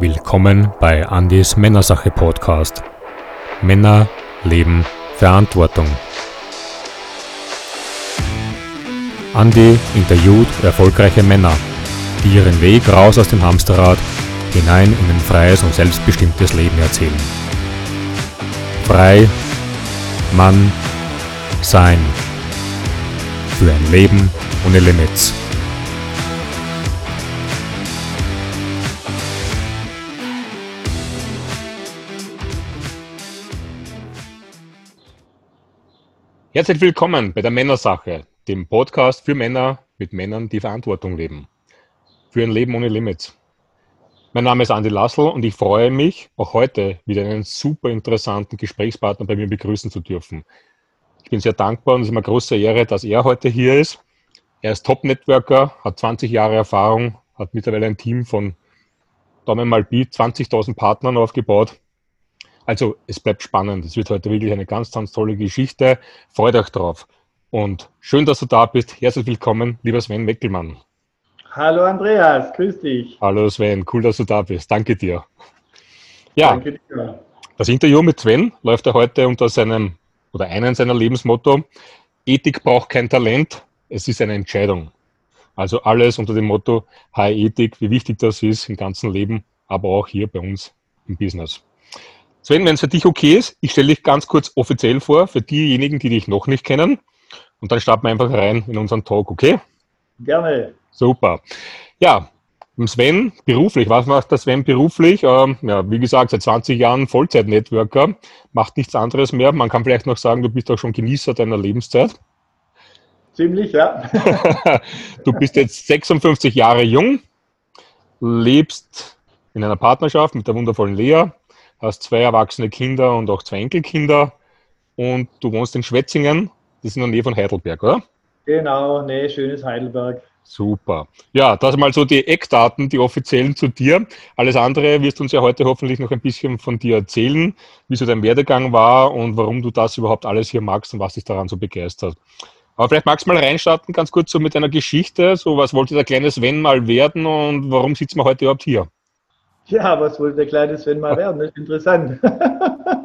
Willkommen bei Andys Männersache Podcast. Männer leben Verantwortung. Andy interviewt erfolgreiche Männer, die ihren Weg raus aus dem Hamsterrad hinein in ein freies und selbstbestimmtes Leben erzählen. Frei, Mann, sein. Für ein Leben ohne Limits. Herzlich willkommen bei der Männersache, dem Podcast für Männer mit Männern, die Verantwortung leben. Für ein Leben ohne Limits. Mein Name ist Andi Lassel und ich freue mich, auch heute wieder einen super interessanten Gesprächspartner bei mir begrüßen zu dürfen. Ich bin sehr dankbar und es ist mir eine große Ehre, dass er heute hier ist. Er ist Top-Networker, hat 20 Jahre Erfahrung, hat mittlerweile ein Team von Daumen mal Pi 20.000 Partnern aufgebaut also es bleibt spannend. Es wird heute wirklich eine ganz, ganz tolle Geschichte. Freut euch drauf. Und schön, dass du da bist. Herzlich willkommen, lieber Sven Weckelmann. Hallo Andreas, grüß dich. Hallo Sven, cool, dass du da bist. Danke dir. Ja, Danke dir. das Interview mit Sven läuft ja heute unter seinem oder einem seiner Lebensmotto. Ethik braucht kein Talent, es ist eine Entscheidung. Also alles unter dem Motto High Ethik, wie wichtig das ist im ganzen Leben, aber auch hier bei uns im Business. Sven, wenn es für dich okay ist, ich stelle dich ganz kurz offiziell vor, für diejenigen, die dich noch nicht kennen. Und dann starten wir einfach rein in unseren Talk, okay? Gerne. Super. Ja, Sven beruflich, was macht der Sven beruflich? Ähm, ja, wie gesagt, seit 20 Jahren Vollzeit-Networker, macht nichts anderes mehr. Man kann vielleicht noch sagen, du bist auch schon Genießer deiner Lebenszeit. Ziemlich, ja. du bist jetzt 56 Jahre jung, lebst in einer Partnerschaft mit der wundervollen Lea, hast zwei erwachsene Kinder und auch zwei Enkelkinder und du wohnst in Schwetzingen, das ist in der Nähe von Heidelberg, oder? Genau, nee, schönes Heidelberg. Super. Ja, das mal so die Eckdaten, die offiziellen zu dir. Alles andere wirst du uns ja heute hoffentlich noch ein bisschen von dir erzählen, wie so dein Werdegang war und warum du das überhaupt alles hier magst und was dich daran so begeistert. Aber vielleicht magst du mal reinstarten, ganz kurz so mit deiner Geschichte. So, was wollte der kleine Sven mal werden und warum sitzen wir heute überhaupt hier? Ja, was wollte der kleine Sven mal werden? Das ist interessant.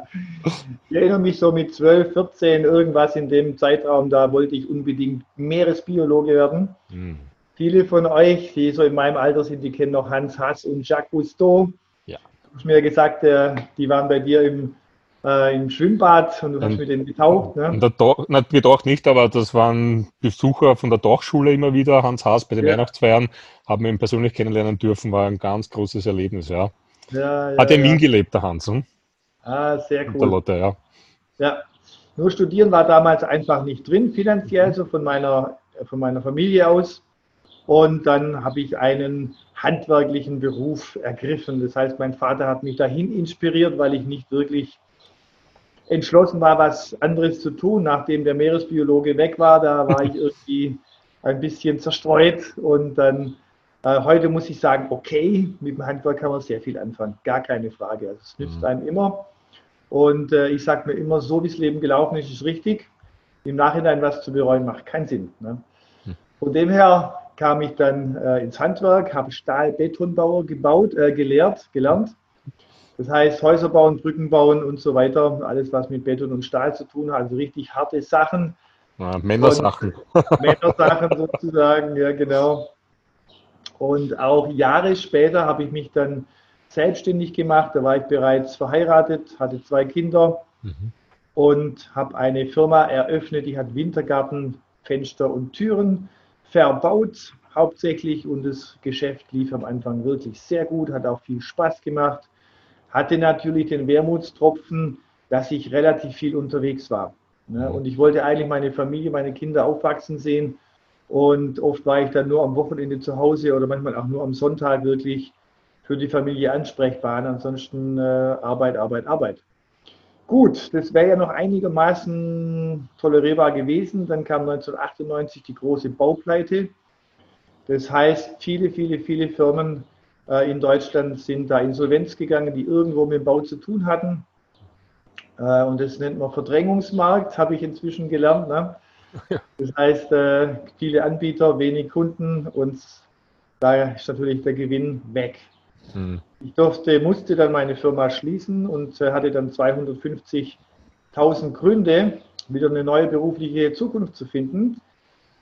ich erinnere mich so mit 12, 14, irgendwas in dem Zeitraum, da wollte ich unbedingt Meeresbiologe werden. Mhm. Viele von euch, die so in meinem Alter sind, die kennen noch Hans Hass und Jacques Cousteau. Ja. Du hast mir gesagt, äh, die waren bei dir im äh, im Schwimmbad und du hast mit denen getaucht. Ne? Der Doch, nicht getaucht nicht, aber das waren Besucher von der Tauchschule immer wieder. Hans Haas bei den ja. Weihnachtsfeiern haben wir ihn persönlich kennenlernen dürfen, war ein ganz großes Erlebnis. Ja. Ja, ja, Hat in Wien gelebt, der Hans. Hm? Ah, sehr cool. Der Lotte, ja. Ja, nur studieren war damals einfach nicht drin, finanziell, so von meiner, von meiner Familie aus. Und dann habe ich einen handwerklichen Beruf ergriffen. Das heißt, mein Vater hat mich dahin inspiriert, weil ich nicht wirklich entschlossen war, was anderes zu tun. Nachdem der Meeresbiologe weg war, da war ich irgendwie ein bisschen zerstreut und dann äh, heute muss ich sagen, okay, mit dem Handwerk kann man sehr viel anfangen, gar keine Frage. Also es nützt mhm. einem immer. Und äh, ich sage mir immer, so wie das Leben gelaufen ist, ist richtig. Im Nachhinein was zu bereuen, macht keinen Sinn. Ne? Mhm. Von dem her kam ich dann äh, ins Handwerk, habe Stahl-Betonbauer gebaut, äh, gelehrt, gelernt das heißt, Häuser bauen, Brücken bauen und so weiter, alles was mit Beton und Stahl zu tun hat, also richtig harte Sachen. Ja, Männersachen. Männersachen sozusagen, ja genau. Und auch Jahre später habe ich mich dann selbstständig gemacht. Da war ich bereits verheiratet, hatte zwei Kinder mhm. und habe eine Firma eröffnet, die hat Wintergarten, Fenster und Türen verbaut, hauptsächlich. Und das Geschäft lief am Anfang wirklich sehr gut, hat auch viel Spaß gemacht hatte natürlich den Wermutstropfen, dass ich relativ viel unterwegs war. Ne? Und ich wollte eigentlich meine Familie, meine Kinder aufwachsen sehen. Und oft war ich dann nur am Wochenende zu Hause oder manchmal auch nur am Sonntag wirklich für die Familie ansprechbar. Ansonsten äh, Arbeit, Arbeit, Arbeit. Gut, das wäre ja noch einigermaßen tolerierbar gewesen. Dann kam 1998 die große Baupleite. Das heißt, viele, viele, viele Firmen in Deutschland sind da Insolvenz gegangen, die irgendwo mit dem Bau zu tun hatten. Äh, und das nennt man Verdrängungsmarkt, habe ich inzwischen gelernt. Ne? Das heißt, äh, viele Anbieter, wenig Kunden und da ist natürlich der Gewinn weg. Mhm. Ich durfte, musste dann meine Firma schließen und äh, hatte dann 250.000 Gründe, wieder eine neue berufliche Zukunft zu finden.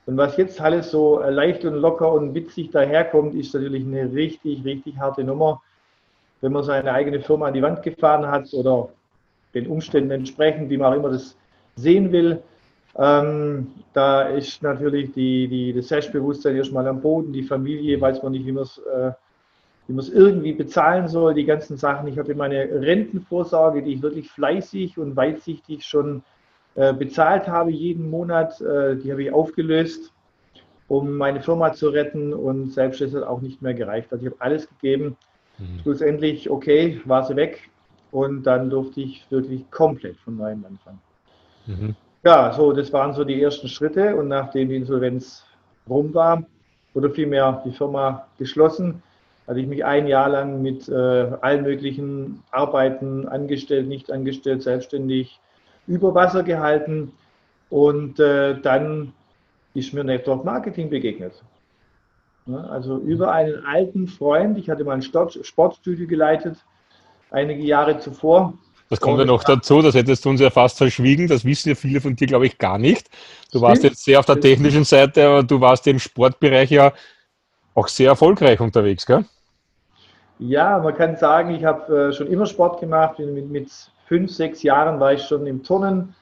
Und was jetzt alles so äh, leicht und locker und witzig daherkommt, ist natürlich eine richtig, richtig harte Nummer. Wenn man seine eigene Firma an die Wand gefahren hat oder den Umständen entsprechend, wie man auch immer das sehen will, ähm, da ist natürlich die, die, das Selbstbewusstsein erstmal am Boden, die Familie, weiß man nicht, wie man es äh, wie man es irgendwie bezahlen soll, die ganzen Sachen. Ich hatte meine Rentenvorsorge, die ich wirklich fleißig und weitsichtig schon bezahlt habe, jeden Monat. Äh, die habe ich aufgelöst, um meine Firma zu retten und selbst ist es auch nicht mehr gereicht. Also ich habe alles gegeben. Mhm. Schlussendlich, okay, war sie weg und dann durfte ich wirklich komplett von neuem anfangen. Mhm. Ja, so, das waren so die ersten Schritte und nachdem die Insolvenz rum war, oder vielmehr die Firma geschlossen, hatte ich mich ein Jahr lang mit äh, allen möglichen Arbeiten angestellt, nicht angestellt, selbstständig über Wasser gehalten. Und äh, dann ist mir Network Marketing begegnet. Ja, also über einen alten Freund, ich hatte mal ein Sportstudio geleitet, einige Jahre zuvor. Das kommt ja noch dazu, das hättest du uns ja fast verschwiegen, das wissen ja viele von dir, glaube ich, gar nicht. Du warst jetzt sehr auf der technischen Seite, aber du warst im Sportbereich ja auch sehr erfolgreich unterwegs, gell? Ja, man kann sagen, ich habe äh, schon immer Sport gemacht. Mit, mit fünf, sechs Jahren war ich schon im Turnen,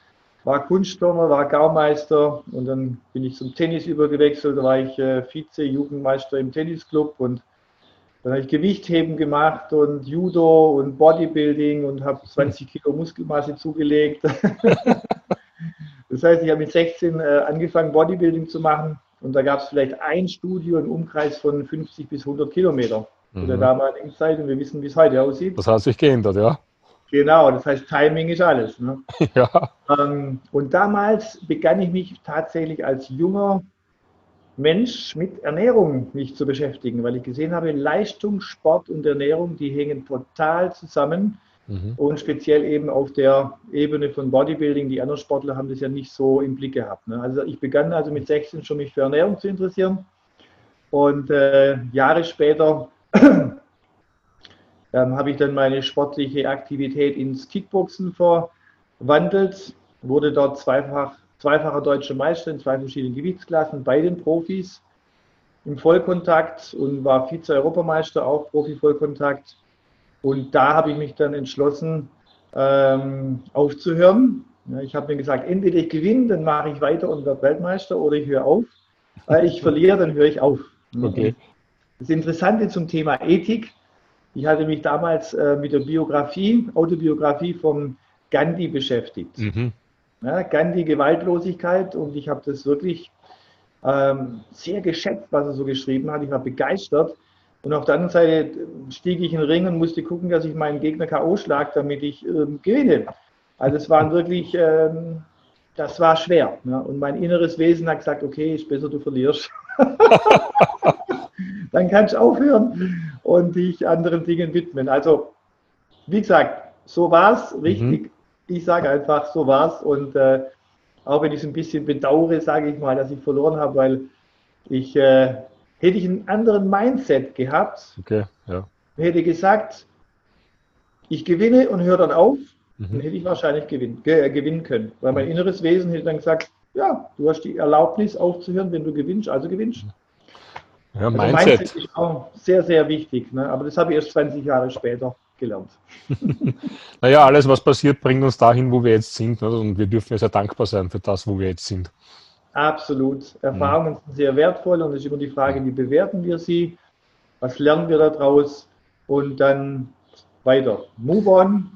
war Kunstturner, war Gaumeister und dann bin ich zum Tennis übergewechselt. Da war ich äh, Vize-Jugendmeister im Tennisclub und dann habe ich Gewichtheben gemacht und Judo und Bodybuilding und habe 20 Kilo Muskelmasse zugelegt. das heißt, ich habe mit 16 äh, angefangen, Bodybuilding zu machen und da gab es vielleicht ein Studio im Umkreis von 50 bis 100 Kilometer mhm. zu der damaligen Zeit und wir wissen, wie es heute aussieht. Das hat sich geändert, ja. Genau, das heißt, Timing ist alles. Ne? ja. Ähm, und damals begann ich mich tatsächlich als junger Mensch mit Ernährung mich zu beschäftigen, weil ich gesehen habe, Leistung, Sport und Ernährung, die hängen total zusammen. Mhm. Und speziell eben auf der Ebene von Bodybuilding, die anderen Sportler haben das ja nicht so im Blick gehabt. Ne? Also ich begann also mit 16 schon mich für Ernährung zu interessieren. Und äh, Jahre später ähm, habe ich dann meine sportliche Aktivität ins Kickboxen verwandelt, wurde dort zweifach, zweifacher deutscher Meister in zwei verschiedenen Gewichtsklassen bei den Profis im Vollkontakt und war Vize-Europameister, auch Profi-Vollkontakt. Und da habe ich mich dann entschlossen, ähm, aufzuhören. Ja, ich habe mir gesagt, entweder ich gewinne, dann mache ich weiter und werde Weltmeister, oder ich höre auf. Äh, ich verliere, dann höre ich auf. Okay. Das Interessante zum Thema Ethik, ich hatte mich damals äh, mit der Biografie, Autobiografie von Gandhi beschäftigt. Mhm. Ja, Gandhi Gewaltlosigkeit und ich habe das wirklich ähm, sehr geschätzt, was er so geschrieben hat. Ich war begeistert. Und auf der anderen Seite stieg ich in den Ring und musste gucken, dass ich meinen Gegner K.O. schlag, damit ich ähm, gewinne. Also es waren wirklich, ähm, das war schwer. Ne? Und mein inneres Wesen hat gesagt, okay, ist besser, du verlierst. dann kannst du aufhören und dich anderen Dingen widmen. Also, wie gesagt, so war es, richtig. Mhm. Ich sage einfach, so war es. Und äh, auch wenn ich es ein bisschen bedauere, sage ich mal, dass ich verloren habe, weil ich äh, hätte ich einen anderen Mindset gehabt, okay, ja. hätte gesagt, ich gewinne und höre dann auf, mhm. dann hätte ich wahrscheinlich gewinn, ge gewinnen können. Weil mein mhm. inneres Wesen hätte dann gesagt, ja, du hast die Erlaubnis aufzuhören, wenn du gewinnst, also gewinnst. Mhm. Ja, also Mindset. Mindset ist auch sehr, sehr wichtig. Ne? Aber das habe ich erst 20 Jahre später gelernt. naja, alles, was passiert, bringt uns dahin, wo wir jetzt sind. Ne? Und wir dürfen ja sehr dankbar sein für das, wo wir jetzt sind. Absolut. Erfahrungen mhm. sind sehr wertvoll und es ist immer die Frage, wie bewerten wir sie? Was lernen wir daraus? Und dann weiter. Move on,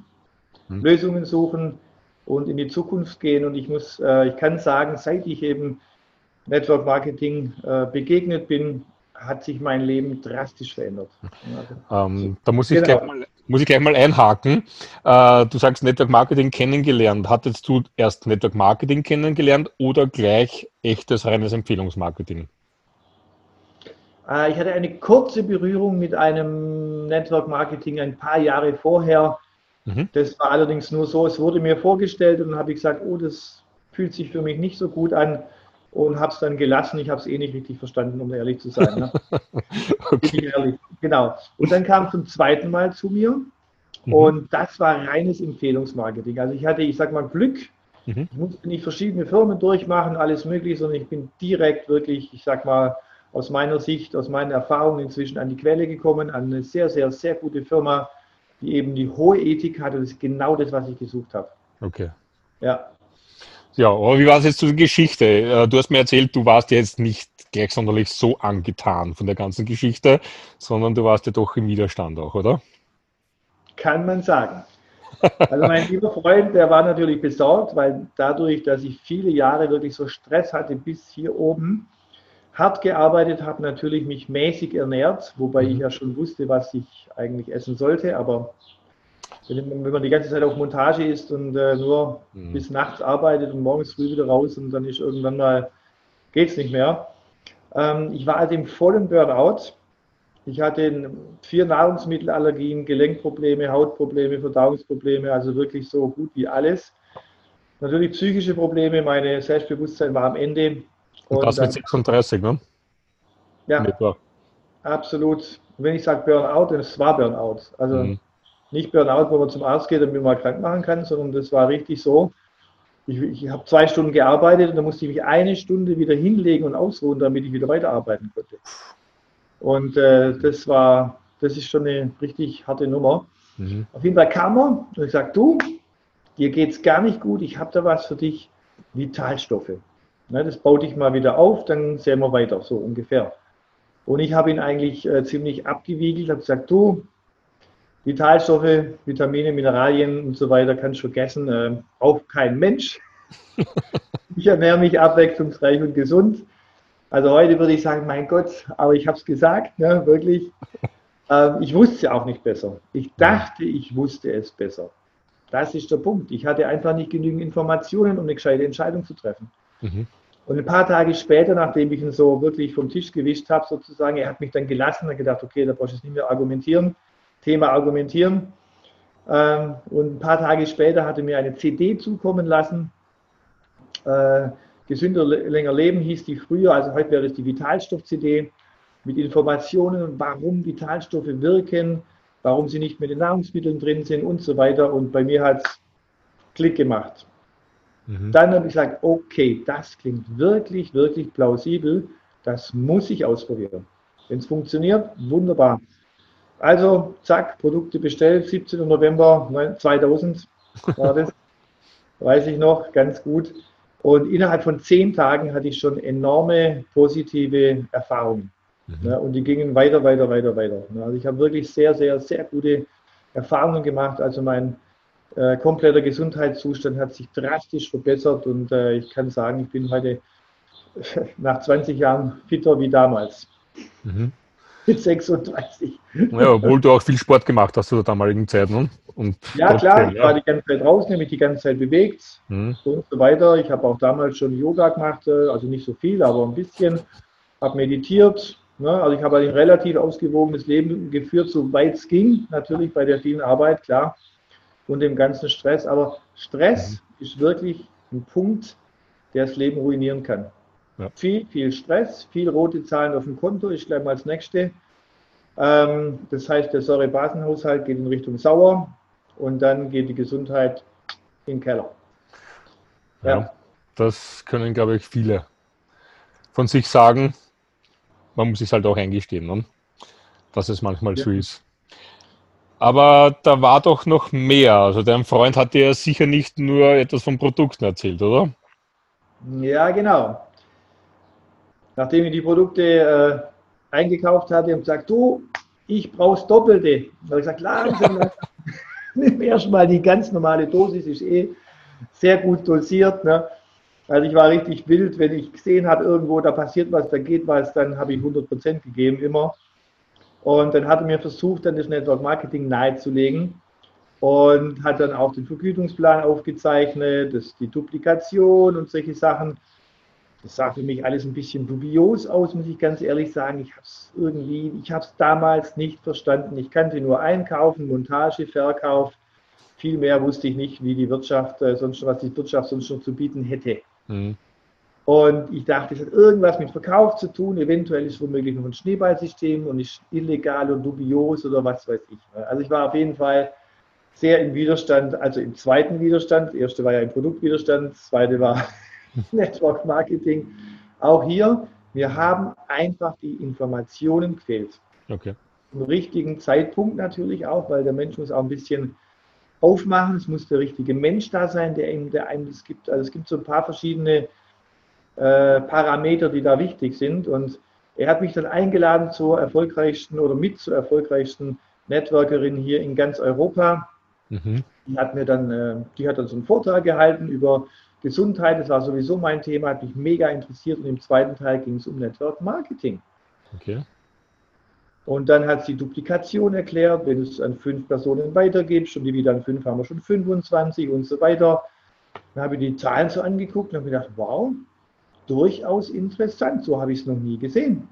mhm. Lösungen suchen und in die Zukunft gehen. Und ich muss, äh, ich kann sagen, seit ich eben Network Marketing äh, begegnet bin, hat sich mein Leben drastisch verändert. Ähm, da muss ich, genau. gleich mal, muss ich gleich mal einhaken. Äh, du sagst Network Marketing kennengelernt. Hattest du erst Network Marketing kennengelernt oder gleich echtes reines Empfehlungsmarketing? Äh, ich hatte eine kurze Berührung mit einem Network Marketing ein paar Jahre vorher. Mhm. Das war allerdings nur so, es wurde mir vorgestellt und dann habe ich gesagt, oh, das fühlt sich für mich nicht so gut an. Und habe es dann gelassen. Ich habe es eh nicht richtig verstanden, um ehrlich zu sein. Ne? okay. ehrlich. Genau. Und dann kam zum zweiten Mal zu mir mhm. und das war reines Empfehlungsmarketing. Also ich hatte, ich sag mal, Glück. Mhm. Ich musste nicht verschiedene Firmen durchmachen, alles mögliche, sondern ich bin direkt wirklich, ich sag mal, aus meiner Sicht, aus meinen Erfahrungen inzwischen an die Quelle gekommen, an eine sehr, sehr, sehr gute Firma, die eben die hohe Ethik hat und das ist genau das, was ich gesucht habe. Okay. Ja. Ja, aber wie war es jetzt zur Geschichte? Äh, du hast mir erzählt, du warst jetzt nicht gleich sonderlich so angetan von der ganzen Geschichte, sondern du warst ja doch im Widerstand auch, oder? Kann man sagen. Also mein lieber Freund, der war natürlich besorgt, weil dadurch, dass ich viele Jahre wirklich so Stress hatte bis hier oben, hart gearbeitet habe, natürlich mich mäßig ernährt, wobei ich mhm. ja schon wusste, was ich eigentlich essen sollte, aber wenn, wenn man die ganze Zeit auf Montage ist und äh, nur mhm. bis nachts arbeitet und morgens früh wieder raus und dann ist irgendwann mal, geht es nicht mehr. Ähm, ich war also im vollen Burnout. Ich hatte vier Nahrungsmittelallergien, Gelenkprobleme, Hautprobleme, Verdauungsprobleme, also wirklich so gut wie alles. Natürlich psychische Probleme, meine Selbstbewusstsein war am Ende. Und, und das mit 36, ne? Ja, absolut. Und wenn ich sage Burnout, dann es war Burnout. Also mhm nicht Burnout, wo man zum Arzt geht und mich mal krank machen kann, sondern das war richtig so. Ich, ich habe zwei Stunden gearbeitet und dann musste ich mich eine Stunde wieder hinlegen und ausruhen, damit ich wieder weiterarbeiten konnte. Und äh, das war, das ist schon eine richtig harte Nummer. Mhm. Auf jeden Fall kam er und ich sagte, du, dir geht es gar nicht gut, ich habe da was für dich, Vitalstoffe. Ne, das baut dich mal wieder auf, dann sehen wir weiter, so ungefähr. Und ich habe ihn eigentlich äh, ziemlich abgewiegelt, habe gesagt, du, Vitalstoffe, Vitamine, Mineralien und so weiter kannst du vergessen. Äh, auch kein Mensch. ich ernähre mich abwechslungsreich und gesund. Also heute würde ich sagen, mein Gott, aber ich habe es gesagt, ne, wirklich. Ähm, ich wusste es ja auch nicht besser. Ich dachte, ich wusste es besser. Das ist der Punkt. Ich hatte einfach nicht genügend Informationen, um eine gescheite Entscheidung zu treffen. Mhm. Und ein paar Tage später, nachdem ich ihn so wirklich vom Tisch gewischt habe, sozusagen, er hat mich dann gelassen und gedacht, okay, da brauchst du nicht mehr argumentieren. Thema Argumentieren. Ähm, und ein paar Tage später hatte mir eine CD zukommen lassen. Äh, Gesünder, länger leben hieß die früher, also heute wäre es die Vitalstoff-CD mit Informationen, warum Vitalstoffe wirken, warum sie nicht mit den Nahrungsmitteln drin sind und so weiter. Und bei mir hat es Klick gemacht. Mhm. Dann habe ich gesagt, okay, das klingt wirklich, wirklich plausibel. Das muss ich ausprobieren. Wenn es funktioniert, wunderbar. Also, zack, Produkte bestellt, 17. November 2000 war das, weiß ich noch, ganz gut. Und innerhalb von zehn Tagen hatte ich schon enorme positive Erfahrungen. Mhm. Und die gingen weiter, weiter, weiter, weiter. Also ich habe wirklich sehr, sehr, sehr gute Erfahrungen gemacht. Also mein äh, kompletter Gesundheitszustand hat sich drastisch verbessert und äh, ich kann sagen, ich bin heute nach 20 Jahren fitter wie damals. Mhm. 36. Ja, obwohl du auch viel Sport gemacht hast zu der damaligen Zeit. Ne? Und ja, klar, ich war die ganze Zeit draußen, mich die ganze Zeit bewegt mhm. und so weiter. Ich habe auch damals schon Yoga gemacht, äh, also nicht so viel, aber ein bisschen. Habe meditiert. Ne? Also ich habe ein relativ ausgewogenes Leben geführt, soweit es ging. Natürlich bei der vielen Arbeit, klar. Und dem ganzen Stress. Aber Stress mhm. ist wirklich ein Punkt, der das Leben ruinieren kann. Ja. Viel, viel Stress, viel rote Zahlen auf dem Konto ist gleich mal das nächste. Ähm, das heißt, der Säurebasenhaushalt geht in Richtung sauer und dann geht die Gesundheit in den Keller. Ja, ja das können, glaube ich, viele von sich sagen. Man muss es halt auch eingestehen, ne? dass es manchmal ja. so ist. Aber da war doch noch mehr. Also dein Freund hat dir sicher nicht nur etwas von Produkten erzählt, oder? Ja, genau nachdem ich die Produkte äh, eingekauft hatte und gesagt, du, ich brauche Doppelte. Da habe ich gesagt, langsam, nimm erstmal die ganz normale Dosis, ist eh sehr gut dosiert. Ne? Also ich war richtig wild, wenn ich gesehen habe, irgendwo da passiert was, da geht was, dann habe ich 100% gegeben immer. Und dann hat er mir versucht, dann das Network Marketing nahezulegen und hat dann auch den Vergütungsplan aufgezeichnet, das, die Duplikation und solche Sachen. Das sah für mich alles ein bisschen dubios aus, muss ich ganz ehrlich sagen. Ich habe es irgendwie, ich habe es damals nicht verstanden. Ich kannte nur Einkaufen, Montage, Verkauf. Viel mehr wusste ich nicht, wie die Wirtschaft, äh, sonst was die Wirtschaft sonst noch zu bieten hätte. Mhm. Und ich dachte, es hat irgendwas mit Verkauf zu tun. Eventuell ist es womöglich noch ein Schneeballsystem und ist illegal oder dubios oder was weiß ich. Also ich war auf jeden Fall sehr im Widerstand, also im zweiten Widerstand. Das erste war ja im Produktwiderstand, das zweite war Network Marketing. Auch hier, wir haben einfach die Informationen gefehlt. Okay. Im richtigen Zeitpunkt natürlich auch, weil der Mensch muss auch ein bisschen aufmachen. Es muss der richtige Mensch da sein, der ihm, der einem das gibt. Also es gibt so ein paar verschiedene äh, Parameter, die da wichtig sind. Und er hat mich dann eingeladen zur erfolgreichsten oder mit zur erfolgreichsten Networkerin hier in ganz Europa. Mhm. Die hat mir dann, äh, die hat dann so einen Vortrag gehalten über Gesundheit. Das war sowieso mein Thema, hat mich mega interessiert. Und im zweiten Teil ging es um Network Marketing. Okay. Und dann hat sie Duplikation erklärt, wenn du es an fünf Personen weitergibst und die wieder an fünf haben wir schon 25 und so weiter. Dann habe ich die Zahlen so angeguckt und habe gedacht, wow, durchaus interessant, so habe ich es noch nie gesehen.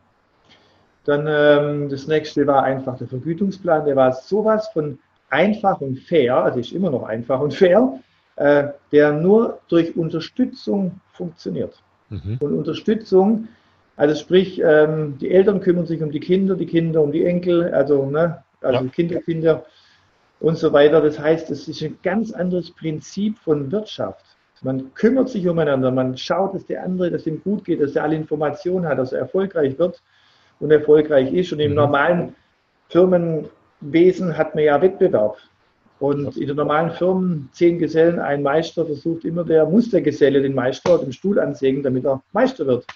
Dann ähm, das nächste war einfach der Vergütungsplan, der war sowas von einfach und fair, also ist immer noch einfach und fair, äh, der nur durch Unterstützung funktioniert. Mhm. Und Unterstützung, also sprich, ähm, die Eltern kümmern sich um die Kinder, die Kinder um die Enkel, also, ne, also ja. Kinder, Kinder und so weiter. Das heißt, es ist ein ganz anderes Prinzip von Wirtschaft. Man kümmert sich umeinander, man schaut, dass der andere, dass ihm gut geht, dass er alle Informationen hat, dass er erfolgreich wird und erfolgreich ist. Und im mhm. normalen Firmenwesen hat man ja Wettbewerb. Und in den normalen Firmen, zehn Gesellen, ein Meister, versucht immer der Mustergeselle den Meister dem Stuhl ansägen, damit er Meister wird.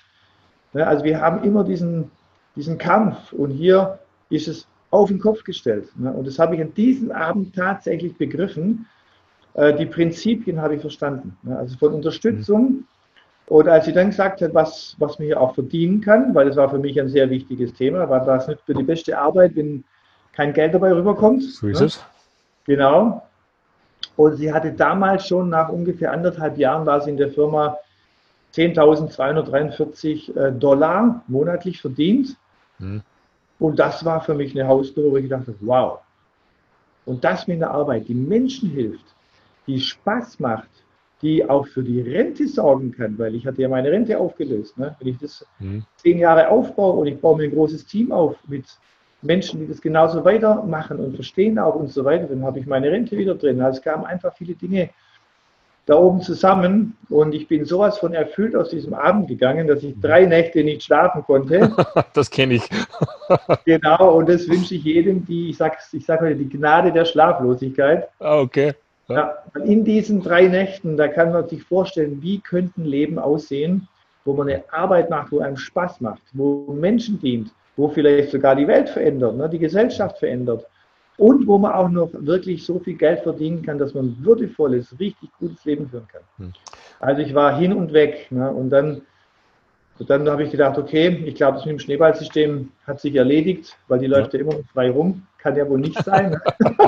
Also wir haben immer diesen, diesen Kampf und hier ist es auf den Kopf gestellt. Und das habe ich an diesem Abend tatsächlich begriffen. Äh, die Prinzipien habe ich verstanden. Also von Unterstützung. Und als sie dann gesagt hat, was, was man hier auch verdienen kann, weil das war für mich ein sehr wichtiges Thema, weil das nicht für die beste Arbeit, wenn kein Geld dabei rüberkommt. So ist ne? es. Genau. Und sie hatte damals schon nach ungefähr anderthalb Jahren war sie in der Firma 10.243 äh, Dollar monatlich verdient. Mhm. Und das war für mich eine Hausnummer, wo ich dachte, wow. Und das mit einer Arbeit, die Menschen hilft, die Spaß macht, die auch für die Rente sorgen kann, weil ich hatte ja meine Rente aufgelöst. Ne? Wenn ich das mhm. zehn Jahre aufbaue und ich baue mir ein großes Team auf mit Menschen, die das genauso weitermachen und verstehen auch und so weiter, dann habe ich meine Rente wieder drin. Also es kamen einfach viele Dinge da oben zusammen und ich bin sowas von erfüllt aus diesem Abend gegangen, dass ich drei Nächte nicht schlafen konnte. Das kenne ich. genau, und das wünsche ich jedem, die, ich sage ich sag heute, die Gnade der Schlaflosigkeit. Ah, okay. Ja, in diesen drei Nächten, da kann man sich vorstellen, wie könnten Leben aussehen, wo man eine Arbeit macht, wo einem Spaß macht, wo Menschen dient, wo vielleicht sogar die Welt verändert, ne, die Gesellschaft verändert und wo man auch noch wirklich so viel Geld verdienen kann, dass man ein würdevolles, richtig gutes Leben führen kann. Hm. Also ich war hin und weg ne, und dann, dann habe ich gedacht, okay, ich glaube, das mit dem Schneeballsystem hat sich erledigt, weil die läuft ja, ja immer noch frei rum, kann ja wohl nicht sein.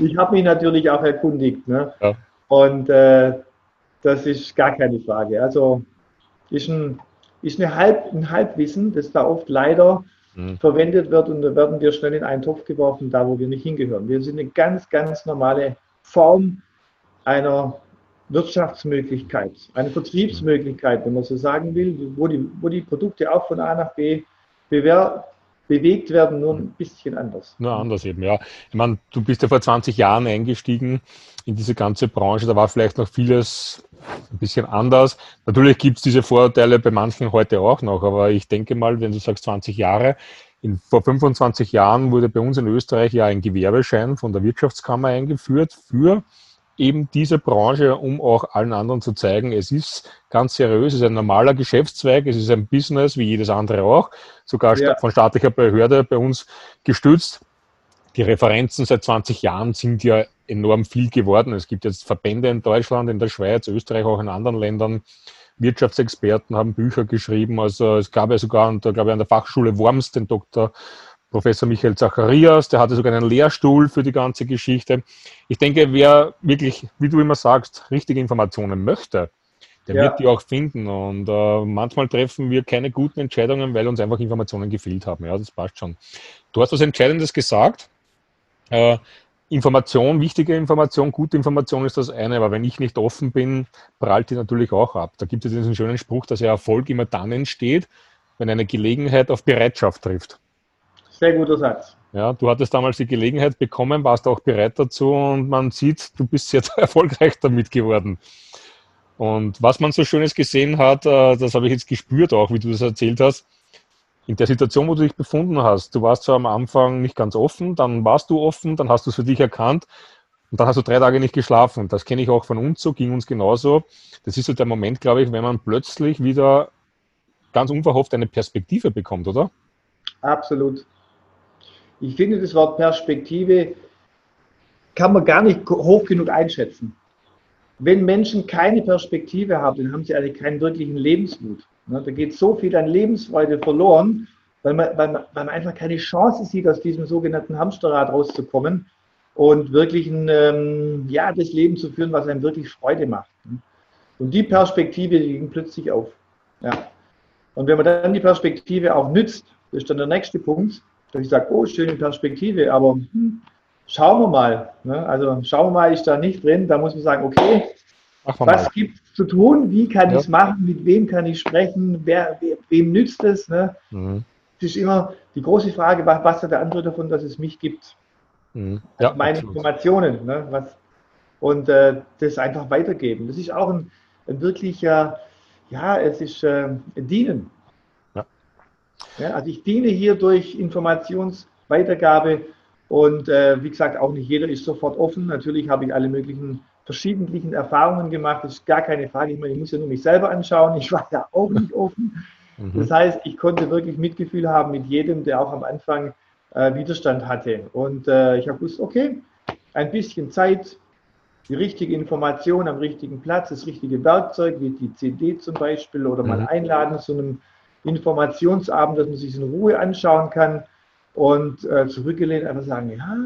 ich habe mich natürlich auch erkundigt. Ne? Ja. Und äh, das ist gar keine Frage. Also ist ein, ist eine Halb, ein Halbwissen, das da oft leider mhm. verwendet wird und da werden wir schnell in einen Topf geworfen, da wo wir nicht hingehören. Wir sind eine ganz, ganz normale Form einer Wirtschaftsmöglichkeit, eine Vertriebsmöglichkeit, wenn man so sagen will, wo die, wo die Produkte auch von A nach B bewer bewegt werden, nur ein bisschen anders. Nur anders eben, ja. Ich meine, du bist ja vor 20 Jahren eingestiegen in diese ganze Branche, da war vielleicht noch vieles ein bisschen anders. Natürlich gibt es diese Vorurteile bei manchen heute auch noch, aber ich denke mal, wenn du sagst 20 Jahre, in, vor 25 Jahren wurde bei uns in Österreich ja ein Gewerbeschein von der Wirtschaftskammer eingeführt für eben diese Branche, um auch allen anderen zu zeigen, es ist ganz seriös, es ist ein normaler Geschäftszweig, es ist ein Business wie jedes andere auch, sogar ja. von staatlicher Behörde bei uns gestützt. Die Referenzen seit 20 Jahren sind ja enorm viel geworden. Es gibt jetzt Verbände in Deutschland, in der Schweiz, Österreich, auch in anderen Ländern. Wirtschaftsexperten haben Bücher geschrieben. Also es gab ja sogar, und da glaube ich an der Fachschule Worms den Dr. Professor Michael Zacharias, der hatte sogar einen Lehrstuhl für die ganze Geschichte. Ich denke, wer wirklich, wie du immer sagst, richtige Informationen möchte, der ja. wird die auch finden. Und äh, manchmal treffen wir keine guten Entscheidungen, weil uns einfach Informationen gefehlt haben. Ja, das passt schon. Du hast was Entscheidendes gesagt. Äh, Information, wichtige Information, gute Information ist das eine, aber wenn ich nicht offen bin, prallt die natürlich auch ab. Da gibt es diesen schönen Spruch, dass ja Erfolg immer dann entsteht, wenn eine Gelegenheit auf Bereitschaft trifft. Sehr guter Satz. Ja, du hattest damals die Gelegenheit bekommen, warst auch bereit dazu und man sieht, du bist jetzt erfolgreich damit geworden. Und was man so Schönes gesehen hat, äh, das habe ich jetzt gespürt auch, wie du das erzählt hast. In der Situation, wo du dich befunden hast, du warst zwar am Anfang nicht ganz offen, dann warst du offen, dann hast du es für dich erkannt und dann hast du drei Tage nicht geschlafen. Das kenne ich auch von uns so, ging uns genauso. Das ist so der Moment, glaube ich, wenn man plötzlich wieder ganz unverhofft eine Perspektive bekommt, oder? Absolut. Ich finde, das Wort Perspektive kann man gar nicht hoch genug einschätzen. Wenn Menschen keine Perspektive haben, dann haben sie eigentlich keinen wirklichen Lebensmut. Da geht so viel an Lebensfreude verloren, weil man, weil, man, weil man einfach keine Chance sieht, aus diesem sogenannten Hamsterrad rauszukommen und wirklich ein, ähm, ja, das Leben zu führen, was einem wirklich Freude macht. Und die Perspektive, die ging plötzlich auf. Ja. Und wenn man dann die Perspektive auch nützt, das ist dann der nächste Punkt, dass ich sage, oh, schöne Perspektive, aber hm, schauen wir mal. Ne? Also schauen wir mal, ist da nicht drin. Da muss man sagen, okay, was gibt es zu tun? Wie kann ja. ich es machen? Mit wem kann ich sprechen? Wer, we, wem nützt es? Ne? Mhm. Das ist immer die große Frage, was, hat der andere davon, dass es mich gibt? Mhm. Ja, meine absolut. Informationen. Ne? Was, und äh, das einfach weitergeben. Das ist auch ein, ein wirklicher, ja, es ist äh, Dienen. Ja. Also ich diene hier durch Informationsweitergabe und äh, wie gesagt, auch nicht jeder ist sofort offen. Natürlich habe ich alle möglichen verschiedentlichen Erfahrungen gemacht. Das ist gar keine Frage. Ich, meine, ich muss ja nur mich selber anschauen. Ich war ja auch nicht offen. Mhm. Das heißt, ich konnte wirklich Mitgefühl haben mit jedem, der auch am Anfang äh, Widerstand hatte. Und äh, ich habe gewusst, okay, ein bisschen Zeit, die richtige Information am richtigen Platz, das richtige Werkzeug, wie die CD zum Beispiel, oder mal mhm. einladen zu einem Informationsabend, dass man sich in Ruhe anschauen kann und äh, zurückgelehnt einfach sagen, ja,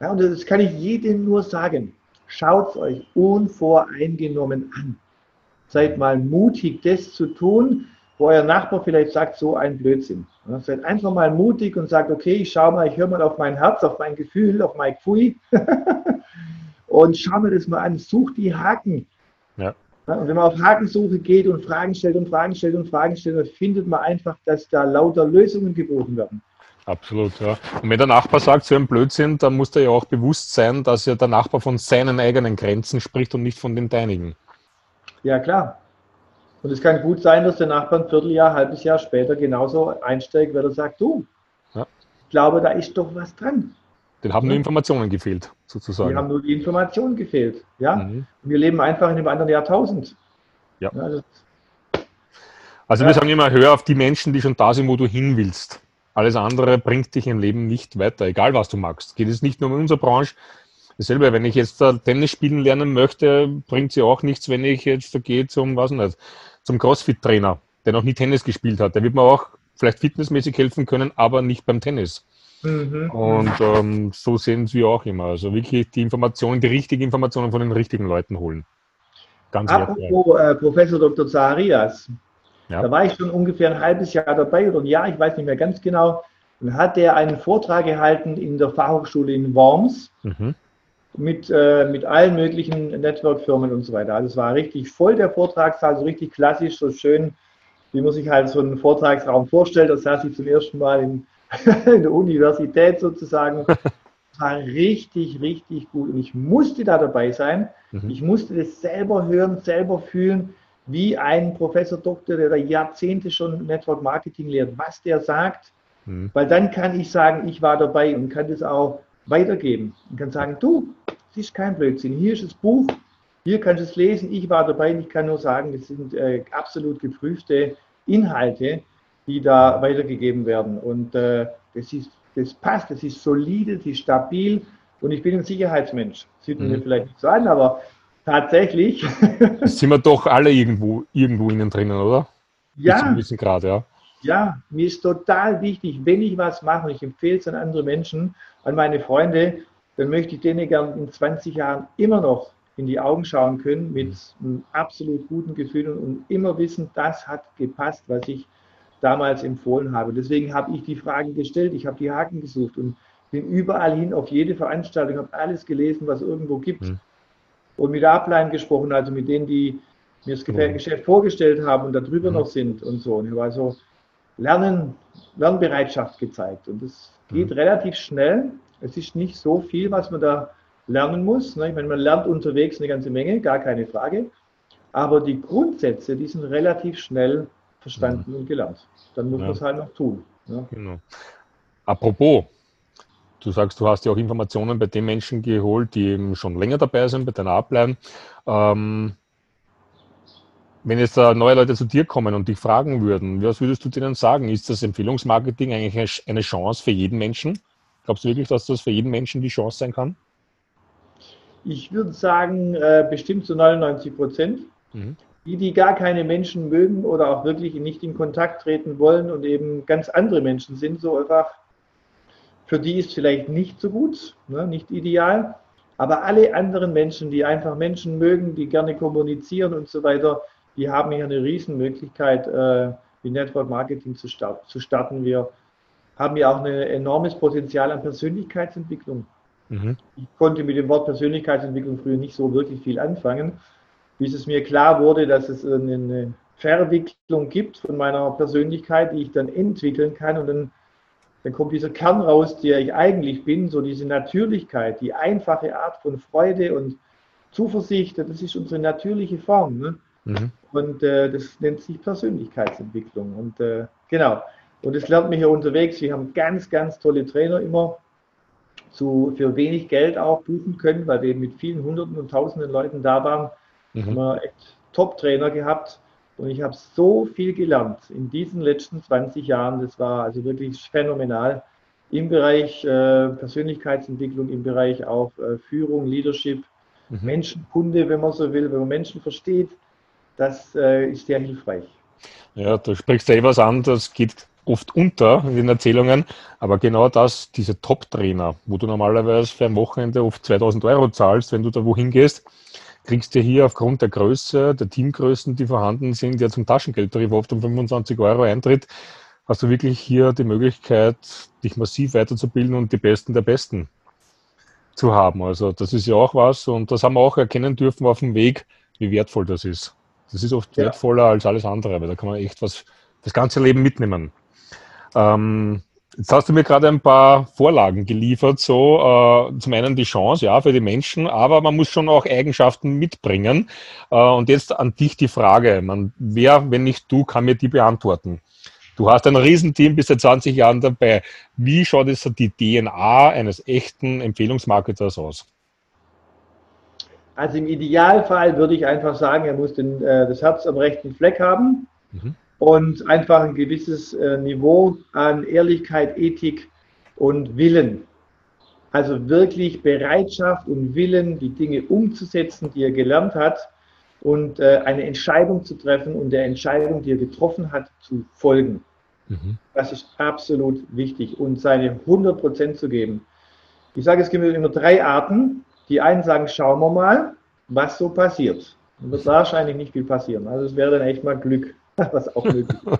ja, und das kann ich jedem nur sagen. Schaut es euch unvoreingenommen an. Seid mal mutig, das zu tun, wo euer Nachbar vielleicht sagt, so ein Blödsinn. Ja, seid einfach mal mutig und sagt, okay, ich schaue mal, ich höre mal auf mein Herz, auf mein Gefühl, auf mein Pfui und schau mir das mal an. Sucht die Haken. Ja. Und wenn man auf Hakensuche geht und Fragen stellt und Fragen stellt und Fragen stellt, dann findet man einfach, dass da lauter Lösungen geboten werden. Absolut, ja. Und wenn der Nachbar sagt, so ein Blödsinn, dann muss er ja auch bewusst sein, dass ja der Nachbar von seinen eigenen Grenzen spricht und nicht von den deinigen. Ja, klar. Und es kann gut sein, dass der Nachbar ein Vierteljahr, ein halbes Jahr später genauso einsteigt, weil er sagt, du, ja. ich glaube, da ist doch was dran. Den haben ja. nur Informationen gefehlt, sozusagen. Die haben nur die Informationen gefehlt, ja. Mhm. Wir leben einfach in einem anderen Jahrtausend. Ja. Also, also wir sagen immer, hör auf die Menschen, die schon da sind, wo du hin willst. Alles andere bringt dich im Leben nicht weiter, egal was du magst. Geht es nicht nur in unserer Branche. Dasselbe, wenn ich jetzt Tennis spielen lernen möchte, bringt sie auch nichts, wenn ich jetzt da gehe zum, was nicht, zum Crossfit-Trainer, der noch nie Tennis gespielt hat. Der wird mir auch vielleicht fitnessmäßig helfen können, aber nicht beim Tennis. Mhm. Und ähm, so sehen sie auch immer. Also wirklich die Informationen, die richtigen Informationen von den richtigen Leuten holen. Ganz Apropos äh, Professor Dr. Zaharias, ja. Da war ich schon ungefähr ein halbes Jahr dabei oder ein Jahr, ich weiß nicht mehr ganz genau. Und hat er einen Vortrag gehalten in der Fachhochschule in Worms mhm. mit, äh, mit allen möglichen Network-Firmen und so weiter. Also es war richtig voll der Vortragssaal, so richtig klassisch, so schön, wie man sich halt so einen Vortragsraum vorstellt. Das saß ich zum ersten Mal in, in der Universität sozusagen. War richtig, richtig gut. Und ich musste da dabei sein. Mhm. Ich musste das selber hören, selber fühlen wie ein Professor Doktor, der da Jahrzehnte schon Network Marketing lehrt, was der sagt, mhm. weil dann kann ich sagen, ich war dabei und kann das auch weitergeben und kann sagen, du, das ist kein Blödsinn, hier ist das Buch, hier kannst du es lesen, ich war dabei und ich kann nur sagen, das sind äh, absolut geprüfte Inhalte, die da weitergegeben werden und äh, das, ist, das passt, das ist solide, das ist stabil und ich bin ein Sicherheitsmensch. Sieht man mhm. mir vielleicht nicht so an, aber Tatsächlich. sind wir doch alle irgendwo, irgendwo innen drinnen, oder? Ja. Grad, ja. Ja, mir ist total wichtig, wenn ich was mache, und ich empfehle es an andere Menschen, an meine Freunde, dann möchte ich denen gern in 20 Jahren immer noch in die Augen schauen können mit einem absolut guten Gefühl und immer wissen, das hat gepasst, was ich damals empfohlen habe. Deswegen habe ich die Fragen gestellt, ich habe die Haken gesucht und bin überall hin, auf jede Veranstaltung, habe alles gelesen, was irgendwo gibt. Mhm. Und mit Ablein gesprochen, also mit denen, die mir das mhm. Geschäft vorgestellt haben und darüber mhm. noch sind und so. Und ich war so Lernen, Lernbereitschaft gezeigt. Und das geht mhm. relativ schnell. Es ist nicht so viel, was man da lernen muss. Ne? Ich meine, man lernt unterwegs eine ganze Menge, gar keine Frage. Aber die Grundsätze, die sind relativ schnell verstanden mhm. und gelernt. Dann muss ja. man es halt noch tun. Ja. Genau. Apropos, du sagst, du hast ja auch Informationen bei den Menschen geholt, die eben schon länger dabei sind, bei deiner Ableihen. Ähm, wenn jetzt neue Leute zu dir kommen und dich fragen würden, was würdest du denen sagen? Ist das Empfehlungsmarketing eigentlich eine Chance für jeden Menschen? Glaubst du wirklich, dass das für jeden Menschen die Chance sein kann? Ich würde sagen, äh, bestimmt zu 99 Prozent. Mhm. Die, die gar keine Menschen mögen oder auch wirklich nicht in Kontakt treten wollen und eben ganz andere Menschen sind, so einfach, für die ist vielleicht nicht so gut, ne, nicht ideal. Aber alle anderen Menschen, die einfach Menschen mögen, die gerne kommunizieren und so weiter, die haben hier eine Riesenmöglichkeit, äh, wie Network Marketing zu, start zu starten. Wir haben ja auch ein enormes Potenzial an Persönlichkeitsentwicklung. Mhm. Ich konnte mit dem Wort Persönlichkeitsentwicklung früher nicht so wirklich viel anfangen bis es mir klar wurde, dass es eine Verwicklung gibt von meiner Persönlichkeit, die ich dann entwickeln kann und dann, dann kommt dieser Kern raus, der ich eigentlich bin, so diese Natürlichkeit, die einfache Art von Freude und Zuversicht, das ist unsere natürliche Form. Ne? Mhm. Und äh, das nennt sich Persönlichkeitsentwicklung. Und äh, genau. Und das lernt mich hier unterwegs. Wir haben ganz, ganz tolle Trainer immer zu, für wenig Geld auch buchen können, weil wir mit vielen Hunderten und Tausenden Leuten da waren Mhm. Haben wir echt Top-Trainer gehabt und ich habe so viel gelernt in diesen letzten 20 Jahren. Das war also wirklich phänomenal im Bereich äh, Persönlichkeitsentwicklung, im Bereich auch äh, Führung, Leadership, mhm. Menschenkunde, wenn man so will, wenn man Menschen versteht. Das äh, ist sehr hilfreich. Ja, du sprichst ja eh was an, das geht oft unter in den Erzählungen, aber genau das, diese Top-Trainer, wo du normalerweise für ein Wochenende oft 2000 Euro zahlst, wenn du da wohin gehst, kriegst du hier aufgrund der Größe, der Teamgrößen, die vorhanden sind, ja zum Taschengeldtarif oft um 25 Euro Eintritt, hast du wirklich hier die Möglichkeit, dich massiv weiterzubilden und die Besten der Besten zu haben. Also das ist ja auch was und das haben wir auch erkennen dürfen auf dem Weg, wie wertvoll das ist. Das ist oft ja. wertvoller als alles andere, weil da kann man echt was das ganze Leben mitnehmen. Ähm, Jetzt hast du mir gerade ein paar Vorlagen geliefert, so äh, zum einen die Chance, ja, für die Menschen, aber man muss schon auch Eigenschaften mitbringen. Äh, und jetzt an dich die Frage, man, wer, wenn nicht du, kann mir die beantworten? Du hast ein Riesenteam, bist seit 20 Jahren dabei. Wie schaut es die DNA eines echten Empfehlungsmarketers aus? Also im Idealfall würde ich einfach sagen, er muss den, äh, das Herz am rechten Fleck haben. Mhm und einfach ein gewisses äh, Niveau an Ehrlichkeit, Ethik und Willen. Also wirklich Bereitschaft und Willen, die Dinge umzusetzen, die er gelernt hat und äh, eine Entscheidung zu treffen und der Entscheidung, die er getroffen hat, zu folgen. Mhm. Das ist absolut wichtig und seine 100 Prozent zu geben. Ich sage, es gibt immer drei Arten. Die einen sagen, schauen wir mal, was so passiert. Und wird wahrscheinlich nicht viel passieren. Also es wäre dann echt mal Glück. was auch möglich ist.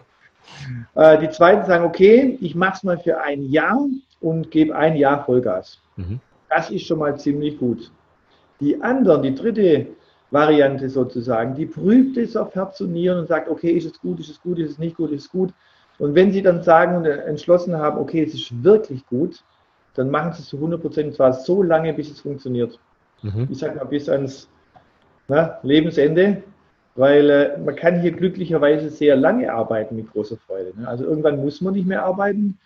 Äh, die zweiten sagen, okay, ich mache es mal für ein Jahr und gebe ein Jahr Vollgas. Mhm. Das ist schon mal ziemlich gut. Die anderen, die dritte Variante sozusagen, die prüft es auf Herz und Nieren und sagt, okay, ist es gut, ist es gut, ist es nicht gut, ist es gut. Und wenn sie dann sagen und entschlossen haben, okay, es ist wirklich gut, dann machen sie es zu 100 Prozent, zwar so lange, bis es funktioniert. Mhm. Ich sage mal, bis ans na, Lebensende weil äh, man kann hier glücklicherweise sehr lange arbeiten mit großer Freude. Ne? Also irgendwann muss man nicht mehr arbeiten,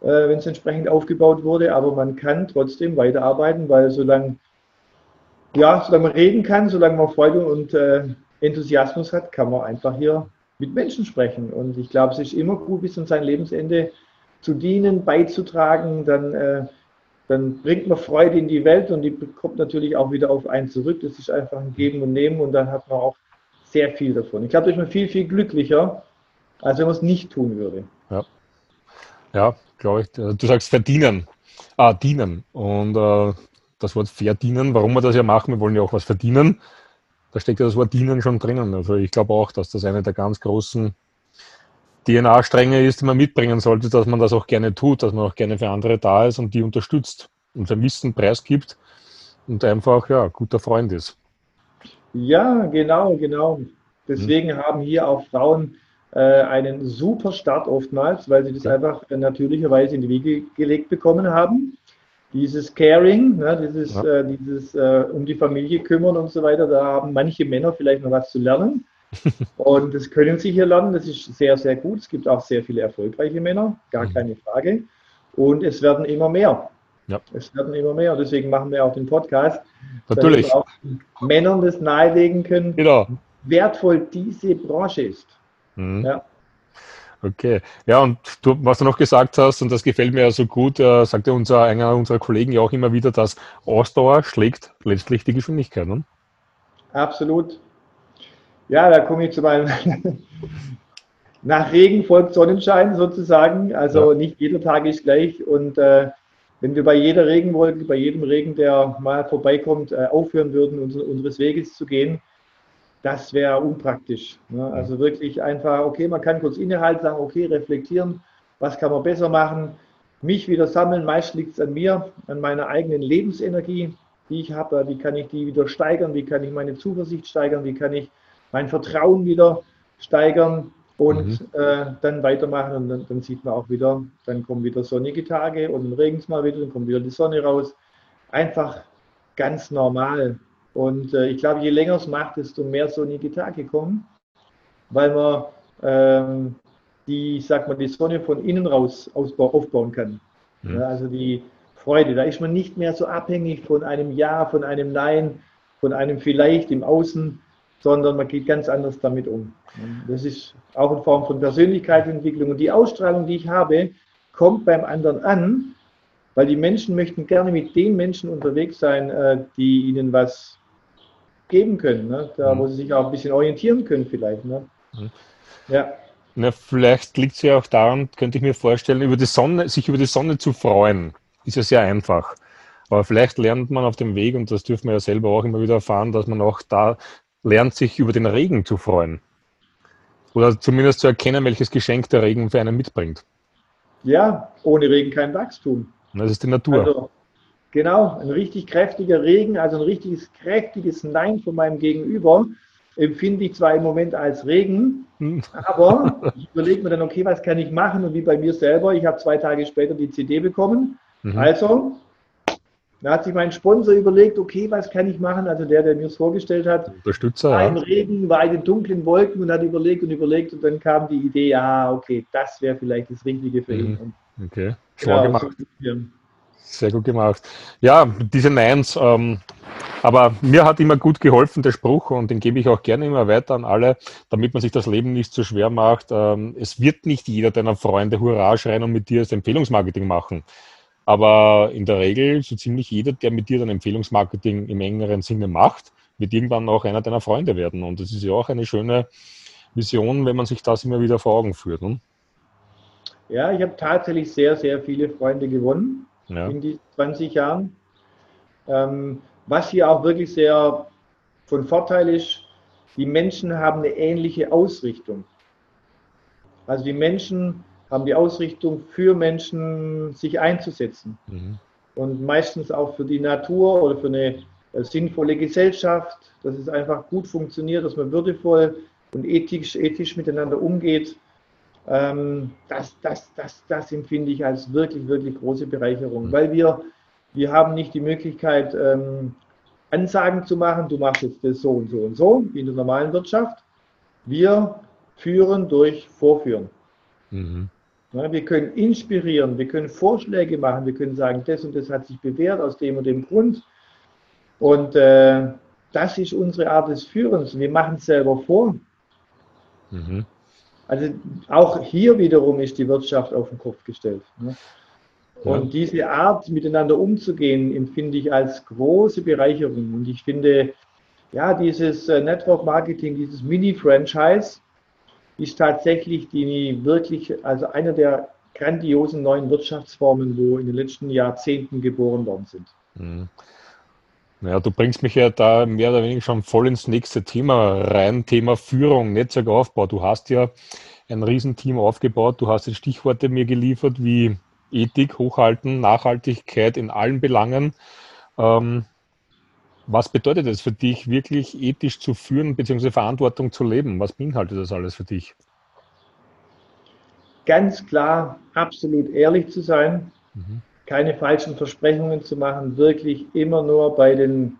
äh, wenn es entsprechend aufgebaut wurde, aber man kann trotzdem weiterarbeiten, weil solange, ja, solange man reden kann, solange man Freude und äh, Enthusiasmus hat, kann man einfach hier mit Menschen sprechen. Und ich glaube, es ist immer gut, bis an sein Lebensende zu dienen, beizutragen, dann, äh, dann bringt man Freude in die Welt und die kommt natürlich auch wieder auf einen zurück. Das ist einfach ein Geben und Nehmen und dann hat man auch sehr viel davon. Ich glaube, ist man viel, viel glücklicher, als wenn man es nicht tun würde. Ja, ja glaube ich. Also du sagst verdienen. Ah, dienen. Und äh, das Wort verdienen, warum wir das ja machen, wir wollen ja auch was verdienen. Da steckt ja das Wort dienen schon drinnen. Also ich glaube auch, dass das eine der ganz großen DNA-Stränge ist, die man mitbringen sollte, dass man das auch gerne tut, dass man auch gerne für andere da ist und die unterstützt und sein Wissen preisgibt und einfach ja, guter Freund ist. Ja, genau, genau. Deswegen hm. haben hier auch Frauen äh, einen super Start oftmals, weil sie das ja. einfach äh, natürlicherweise in die Wiege gelegt bekommen haben. Dieses Caring, ne, dieses, ja. äh, dieses äh, um die Familie kümmern und so weiter, da haben manche Männer vielleicht noch was zu lernen. und das können sie hier lernen, das ist sehr, sehr gut. Es gibt auch sehr viele erfolgreiche Männer, gar mhm. keine Frage. Und es werden immer mehr. Ja. Es werden immer mehr. Deswegen machen wir auch den Podcast. Natürlich. Dass wir auch Männern das nahelegen können, genau. wertvoll diese Branche ist. Mhm. Ja. Okay. Ja, und du, was du noch gesagt hast, und das gefällt mir ja so gut, äh, sagte unser, einer unserer Kollegen ja auch immer wieder, dass Ausdauer schlägt letztlich die Geschwindigkeit. Ne? Absolut. Ja, da komme ich zu meinem. Nach Regen folgt Sonnenschein sozusagen. Also ja. nicht jeder Tag ist gleich. Und äh, wenn wir bei jeder Regenwolke, bei jedem Regen, der mal vorbeikommt, äh, aufhören würden, uns, unseres Weges zu gehen, das wäre unpraktisch. Ne? Also wirklich einfach, okay, man kann kurz innehalten, sagen, okay, reflektieren, was kann man besser machen, mich wieder sammeln. Meist liegt es an mir, an meiner eigenen Lebensenergie, die ich habe. Wie kann ich die wieder steigern? Wie kann ich meine Zuversicht steigern? Wie kann ich mein Vertrauen wieder steigern und mhm. äh, dann weitermachen? Und dann, dann, sieht man auch wieder, dann kommen wieder sonnige Tage und dann regnet es mal wieder, dann kommt wieder die Sonne raus. Einfach ganz normal. Und äh, ich glaube, je länger es macht, desto mehr sonnige Tage kommen, weil man ähm, die, ich sag mal, die Sonne von innen raus aufbauen kann. Mhm. Ja, also die Freude, da ist man nicht mehr so abhängig von einem Ja, von einem Nein, von einem Vielleicht im Außen, sondern man geht ganz anders damit um. Das ist auch eine Form von Persönlichkeitsentwicklung. Und die Ausstrahlung, die ich habe, kommt beim anderen an, weil die Menschen möchten gerne mit den Menschen unterwegs sein, äh, die ihnen was geben können, ne? da, mhm. wo sie sich auch ein bisschen orientieren können vielleicht. Ne? Mhm. Ja. Na, vielleicht liegt es ja auch daran, könnte ich mir vorstellen, über die Sonne, sich über die Sonne zu freuen, ist ja sehr einfach. Aber vielleicht lernt man auf dem Weg, und das dürfen wir ja selber auch immer wieder erfahren, dass man auch da lernt, sich über den Regen zu freuen. Oder zumindest zu erkennen, welches Geschenk der Regen für einen mitbringt. Ja, ohne Regen kein Wachstum. Das ist die Natur. Also, Genau, ein richtig kräftiger Regen, also ein richtiges kräftiges Nein von meinem Gegenüber, empfinde ich zwar im Moment als Regen, hm. aber ich überlege mir dann, okay, was kann ich machen? Und wie bei mir selber, ich habe zwei Tage später die CD bekommen. Mhm. Also, da hat sich mein Sponsor überlegt, okay, was kann ich machen? Also der, der mir es vorgestellt hat, Unterstützer, war im Regen, war in den dunklen Wolken und hat überlegt und überlegt und dann kam die Idee, ja, okay, das wäre vielleicht das Richtige für ihn. Mhm. Okay, schlau genau, gemacht. So sehr gut gemacht. Ja, diese Neins. Ähm, aber mir hat immer gut geholfen der Spruch und den gebe ich auch gerne immer weiter an alle, damit man sich das Leben nicht so schwer macht. Ähm, es wird nicht jeder deiner Freunde Hurra schreien und mit dir das Empfehlungsmarketing machen. Aber in der Regel so ziemlich jeder, der mit dir dann Empfehlungsmarketing im engeren Sinne macht, wird irgendwann auch einer deiner Freunde werden. Und das ist ja auch eine schöne Vision, wenn man sich das immer wieder vor Augen führt. Ne? Ja, ich habe tatsächlich sehr, sehr viele Freunde gewonnen ja. in diesen 20 Jahren. Ähm, was hier auch wirklich sehr von Vorteil ist, die Menschen haben eine ähnliche Ausrichtung. Also die Menschen haben die Ausrichtung für Menschen, sich einzusetzen. Mhm. Und meistens auch für die Natur oder für eine äh, sinnvolle Gesellschaft, dass es einfach gut funktioniert, dass man würdevoll und ethisch, ethisch miteinander umgeht. Ähm, das, das, das, das empfinde ich als wirklich, wirklich große Bereicherung, weil wir, wir haben nicht die Möglichkeit, ähm, Ansagen zu machen, du machst jetzt das so und so und so, wie in der normalen Wirtschaft. Wir führen durch Vorführen. Mhm. Ja, wir können inspirieren, wir können Vorschläge machen, wir können sagen, das und das hat sich bewährt aus dem und dem Grund. Und äh, das ist unsere Art des Führens. Wir machen es selber vor. Mhm. Also auch hier wiederum ist die Wirtschaft auf den Kopf gestellt. Ne? Und ja. diese Art, miteinander umzugehen, empfinde ich als große Bereicherung. Und ich finde, ja, dieses äh, Network Marketing, dieses Mini-Franchise ist tatsächlich die wirklich, also einer der grandiosen neuen Wirtschaftsformen, wo in den letzten Jahrzehnten geboren worden sind. Mhm. Naja, du bringst mich ja da mehr oder weniger schon voll ins nächste Thema rein, Thema Führung, Netzwerkaufbau. Du hast ja ein Riesenteam aufgebaut. Du hast jetzt Stichworte mir geliefert wie Ethik, Hochhalten, Nachhaltigkeit in allen Belangen. Ähm, was bedeutet es für dich, wirklich ethisch zu führen bzw. Verantwortung zu leben? Was beinhaltet das alles für dich? Ganz klar, absolut ehrlich zu sein, mhm. keine falschen Versprechungen zu machen, wirklich immer nur bei den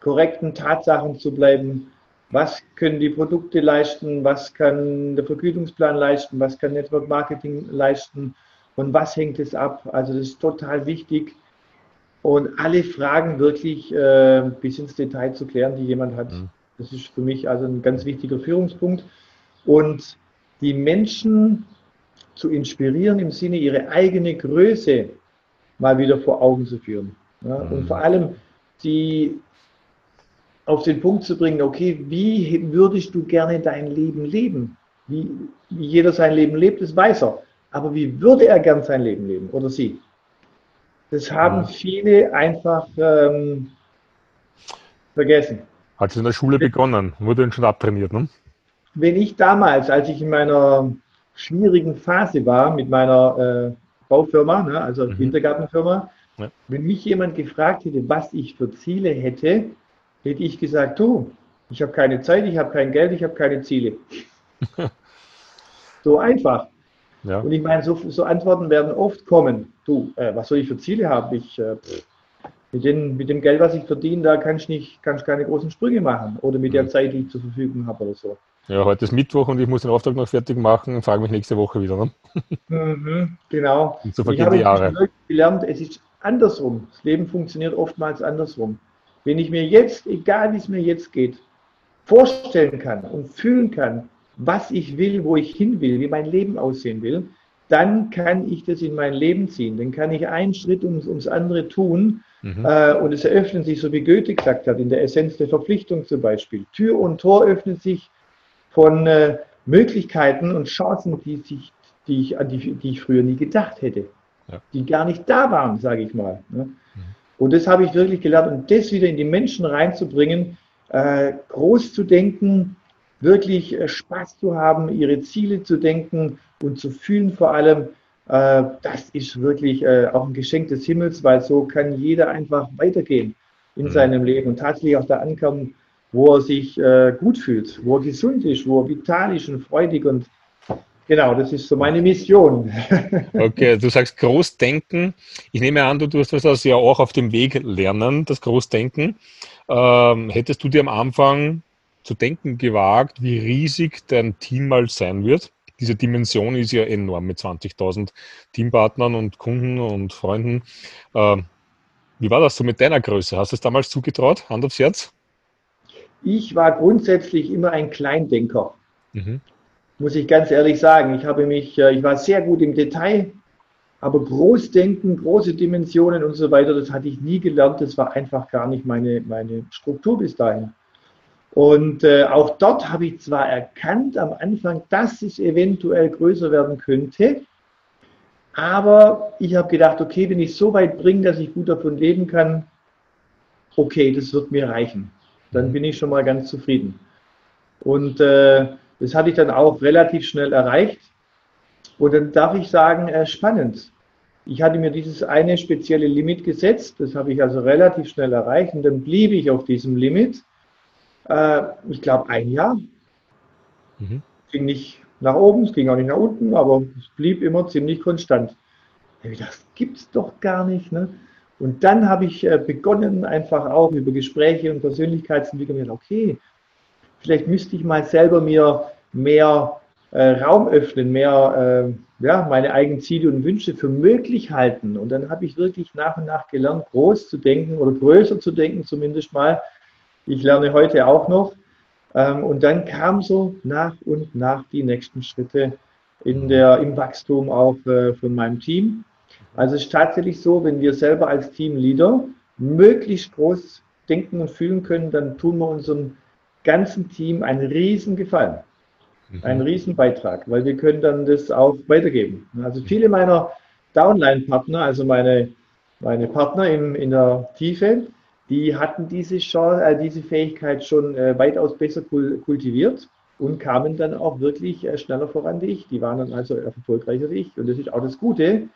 korrekten Tatsachen zu bleiben. Was können die Produkte leisten? Was kann der Vergütungsplan leisten? Was kann Network Marketing leisten? Und was hängt es ab? Also das ist total wichtig und alle Fragen wirklich äh, bis ins Detail zu klären, die jemand hat. Mhm. Das ist für mich also ein ganz wichtiger Führungspunkt. Und die Menschen zu inspirieren im Sinne, ihre eigene Größe mal wieder vor Augen zu führen. Ja? Mhm. Und vor allem sie auf den Punkt zu bringen, okay, wie würdest du gerne dein Leben leben? Wie, wie jeder sein Leben lebt, das weiß er. Aber wie würde er gern sein Leben leben oder sie? Das haben ja. viele einfach ähm, vergessen. Hat es in der Schule begonnen, wurde dann schon abtrainiert, ne? Wenn ich damals, als ich in meiner schwierigen Phase war mit meiner äh, Baufirma, ne, also mhm. Wintergartenfirma, ja. wenn mich jemand gefragt hätte, was ich für Ziele hätte, hätte ich gesagt, du, ich habe keine Zeit, ich habe kein Geld, ich habe keine Ziele. so einfach. Ja. Und ich meine, so, so, Antworten werden oft kommen. Du, äh, was soll ich für Ziele haben? Ich, äh, mit, den, mit, dem Geld, was ich verdiene, da kann ich, nicht, kann ich keine großen Sprünge machen. Oder mit der mhm. Zeit, die ich zur Verfügung habe oder so. Ja, heute ist Mittwoch und ich muss den Auftrag noch fertig machen und frage mich nächste Woche wieder. Ne? Mhm, genau. Und so vergehen die Jahre. gelernt, es ist andersrum. Das Leben funktioniert oftmals andersrum. Wenn ich mir jetzt, egal wie es mir jetzt geht, vorstellen kann und fühlen kann, was ich will, wo ich hin will, wie mein Leben aussehen will, dann kann ich das in mein Leben ziehen. Dann kann ich einen Schritt ums, ums andere tun mhm. äh, und es eröffnen sich, so wie Goethe gesagt hat, in der Essenz der Verpflichtung zum Beispiel. Tür und Tor öffnen sich von äh, Möglichkeiten und Chancen, die, sich, die, ich, an die, die ich früher nie gedacht hätte, ja. die gar nicht da waren, sage ich mal. Ne? Mhm. Und das habe ich wirklich gelernt und das wieder in die Menschen reinzubringen, äh, groß zu denken, wirklich äh, Spaß zu haben, ihre Ziele zu denken und zu fühlen vor allem, äh, das ist wirklich äh, auch ein Geschenk des Himmels, weil so kann jeder einfach weitergehen in mhm. seinem Leben und tatsächlich auch da ankommen, wo er sich gut fühlt, wo er gesund ist, wo er vital ist und freudig und Genau, das ist so meine Mission. Okay, du sagst Großdenken. Ich nehme an, du tust das ja auch auf dem Weg lernen, das Großdenken. Ähm, hättest du dir am Anfang zu denken gewagt, wie riesig dein Team mal sein wird. Diese Dimension ist ja enorm mit 20.000 Teampartnern und Kunden und Freunden. Äh, wie war das so mit deiner Größe? Hast du es damals zugetraut? Hand aufs Herz? Ich war grundsätzlich immer ein Kleindenker. Mhm. Muss ich ganz ehrlich sagen. Ich habe mich, äh, ich war sehr gut im Detail, aber Großdenken, große Dimensionen und so weiter, das hatte ich nie gelernt. Das war einfach gar nicht meine, meine Struktur bis dahin. Und äh, auch dort habe ich zwar erkannt am Anfang, dass es eventuell größer werden könnte, aber ich habe gedacht, okay, wenn ich so weit bringe, dass ich gut davon leben kann, okay, das wird mir reichen. Dann bin ich schon mal ganz zufrieden. Und äh, das hatte ich dann auch relativ schnell erreicht. Und dann darf ich sagen, äh, spannend. Ich hatte mir dieses eine spezielle Limit gesetzt, das habe ich also relativ schnell erreicht und dann blieb ich auf diesem Limit äh, ich glaube, ein Jahr. Mhm. Ging nicht nach oben, es ging auch nicht nach unten, aber es blieb immer ziemlich konstant. Das gibt es doch gar nicht. Ne? Und dann habe ich äh, begonnen, einfach auch über Gespräche und Persönlichkeitsentwicklung, okay, vielleicht müsste ich mal selber mir mehr äh, Raum öffnen, mehr äh, ja, meine eigenen Ziele und Wünsche für möglich halten. Und dann habe ich wirklich nach und nach gelernt, groß zu denken oder größer zu denken, zumindest mal, ich lerne heute auch noch. Ähm, und dann kam so nach und nach die nächsten Schritte in der, im Wachstum auch äh, von meinem Team. Also es ist tatsächlich so, wenn wir selber als Teamleader möglichst groß denken und fühlen können, dann tun wir unserem ganzen Team einen riesen Gefallen, mhm. einen riesen Beitrag, weil wir können dann das auch weitergeben. Also viele meiner Downline-Partner, also meine, meine Partner im, in der Tiefe, die hatten diese, Chance, äh, diese Fähigkeit schon äh, weitaus besser kul kultiviert. und kamen dann auch wirklich äh, schneller voran wie ich. Die waren dann also erfolgreicher wie ich. Und das ist auch das Gute.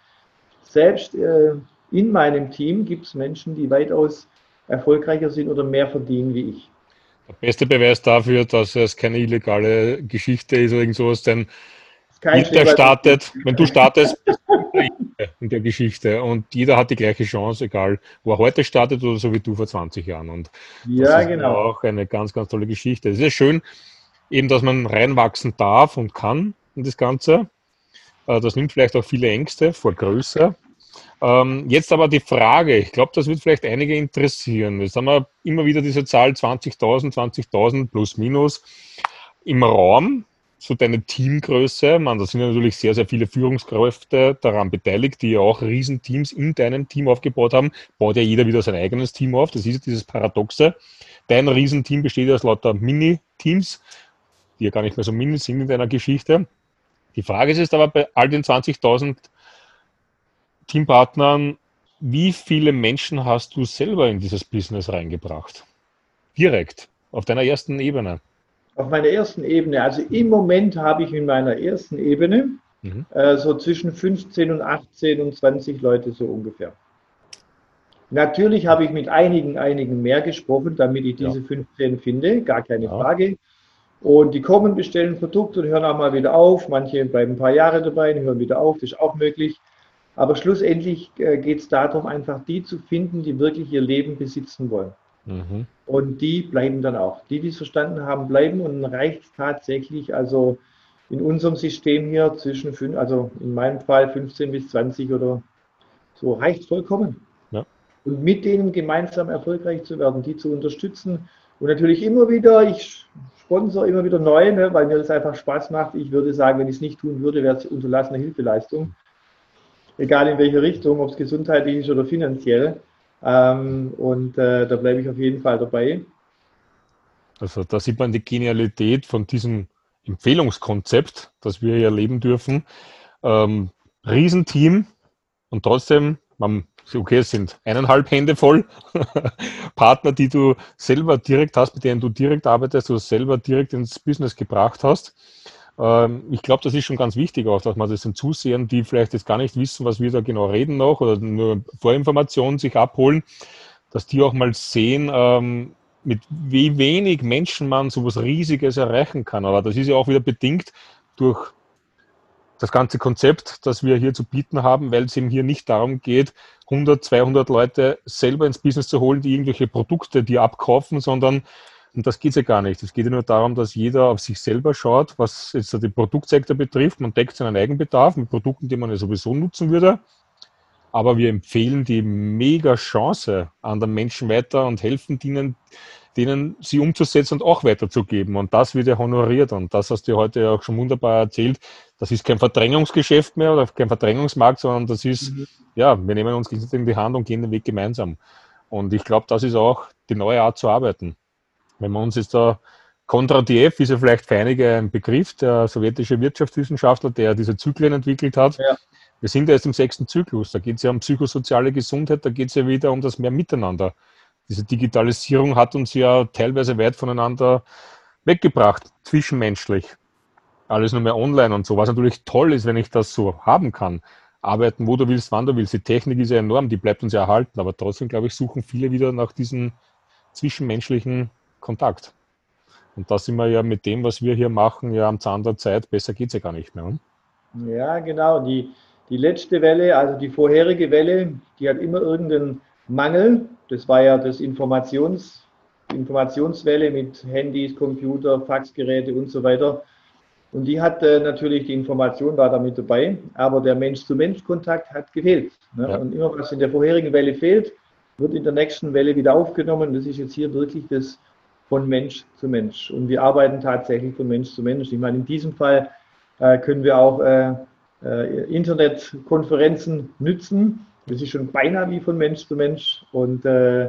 Selbst äh, in meinem Team gibt es Menschen, die weitaus erfolgreicher sind oder mehr verdienen wie ich. Der beste Beweis dafür, dass es keine illegale Geschichte ist oder irgend sowas, denn jeder startet, wenn du startest, in der Geschichte und jeder hat die gleiche Chance, egal wo er heute startet oder so wie du vor 20 Jahren. Und ja, das ist genau. auch eine ganz, ganz tolle Geschichte. Es ist schön, eben, dass man reinwachsen darf und kann in das Ganze. Äh, das nimmt vielleicht auch viele Ängste vor Größe. Ähm, jetzt aber die Frage, ich glaube, das wird vielleicht einige interessieren. Jetzt haben wir immer wieder diese Zahl 20.000, 20.000 plus minus im Raum so deine Teamgröße? Man, da sind ja natürlich sehr, sehr viele Führungskräfte daran beteiligt, die ja auch Riesenteams in deinem Team aufgebaut haben. Baut ja jeder wieder sein eigenes Team auf. Das ist dieses Paradoxe. Dein Riesenteam besteht ja aus lauter Mini-Teams, die ja gar nicht mehr so mini sind in deiner Geschichte. Die Frage ist jetzt aber bei all den 20.000 Teampartnern, wie viele Menschen hast du selber in dieses Business reingebracht? Direkt, auf deiner ersten Ebene auf meiner ersten Ebene, also im Moment habe ich in meiner ersten Ebene mhm. äh, so zwischen 15 und 18 und 20 Leute so ungefähr. Natürlich habe ich mit einigen, einigen mehr gesprochen, damit ich diese ja. 15 finde, gar keine ja. Frage. Und die kommen, bestellen Produkte und hören auch mal wieder auf. Manche bleiben ein paar Jahre dabei und hören wieder auf, das ist auch möglich. Aber schlussendlich äh, geht es darum, einfach die zu finden, die wirklich ihr Leben besitzen wollen. Mhm. Und die bleiben dann auch. Die, die es verstanden haben, bleiben und reicht tatsächlich, also in unserem System hier zwischen, fünf, also in meinem Fall 15 bis 20 oder so, reicht vollkommen. Ja. Und mit denen gemeinsam erfolgreich zu werden, die zu unterstützen und natürlich immer wieder, ich sponsor immer wieder neu, ne, weil mir das einfach Spaß macht. Ich würde sagen, wenn ich es nicht tun würde, wäre es unterlassene Hilfeleistung. Egal in welche Richtung, ob es gesundheitlich ist oder finanziell. Ähm, und äh, da bleibe ich auf jeden Fall dabei. Also da sieht man die Genialität von diesem Empfehlungskonzept, das wir hier erleben dürfen. Ähm, Riesenteam und trotzdem, man, okay, es sind eineinhalb Hände voll Partner, die du selber direkt hast, mit denen du direkt arbeitest, du selber direkt ins Business gebracht hast. Ähm, ich glaube, das ist schon ganz wichtig auch, dass man das den Zusehern, die vielleicht jetzt gar nicht wissen, was wir da genau reden noch oder nur Vorinformationen sich abholen, dass die auch mal sehen, ähm, mit wie wenig Menschen man so was Riesiges erreichen kann. Aber das ist ja auch wieder bedingt durch das ganze Konzept, das wir hier zu bieten haben, weil es eben hier nicht darum geht, 100, 200 Leute selber ins Business zu holen, die irgendwelche Produkte die abkaufen, sondern und das geht ja gar nicht. Es geht ja nur darum, dass jeder auf sich selber schaut, was jetzt den Produktsektor betrifft. Man deckt seinen Eigenbedarf mit Produkten, die man ja sowieso nutzen würde. Aber wir empfehlen die mega Chance an den Menschen weiter und helfen denen, denen sie umzusetzen und auch weiterzugeben. Und das wird ja honoriert. Und das hast du heute auch schon wunderbar erzählt. Das ist kein Verdrängungsgeschäft mehr oder kein Verdrängungsmarkt, sondern das ist, mhm. ja, wir nehmen uns in die Hand und gehen den Weg gemeinsam. Und ich glaube, das ist auch die neue Art zu arbeiten. Wenn wir uns jetzt da Kondratiev ist ja vielleicht für einige ein Begriff, der sowjetische Wirtschaftswissenschaftler, der diese Zyklen entwickelt hat. Ja. Wir sind ja jetzt im sechsten Zyklus. Da geht es ja um psychosoziale Gesundheit, da geht es ja wieder um das mehr Miteinander. Diese Digitalisierung hat uns ja teilweise weit voneinander weggebracht, zwischenmenschlich. Alles nur mehr online und so, was natürlich toll ist, wenn ich das so haben kann. Arbeiten, wo du willst, wann du willst. Die Technik ist ja enorm, die bleibt uns ja erhalten, aber trotzdem, glaube ich, suchen viele wieder nach diesen zwischenmenschlichen Kontakt. Und da sind wir ja mit dem, was wir hier machen, ja am Zahn der Zeit. Besser geht es ja gar nicht mehr. Hm? Ja, genau. Die, die letzte Welle, also die vorherige Welle, die hat immer irgendeinen Mangel. Das war ja das Informations, Informationswelle mit Handys, Computer, Faxgeräte und so weiter. Und die hat äh, natürlich, die Information war damit dabei, aber der Mensch-zu-Mensch-Kontakt hat gefehlt. Ne? Ja. Und immer was in der vorherigen Welle fehlt, wird in der nächsten Welle wieder aufgenommen. Das ist jetzt hier wirklich das von Mensch zu Mensch. Und wir arbeiten tatsächlich von Mensch zu Mensch. Ich meine, in diesem Fall äh, können wir auch äh, äh, Internetkonferenzen nützen. Das ist schon beinahe wie von Mensch zu Mensch. Und, äh,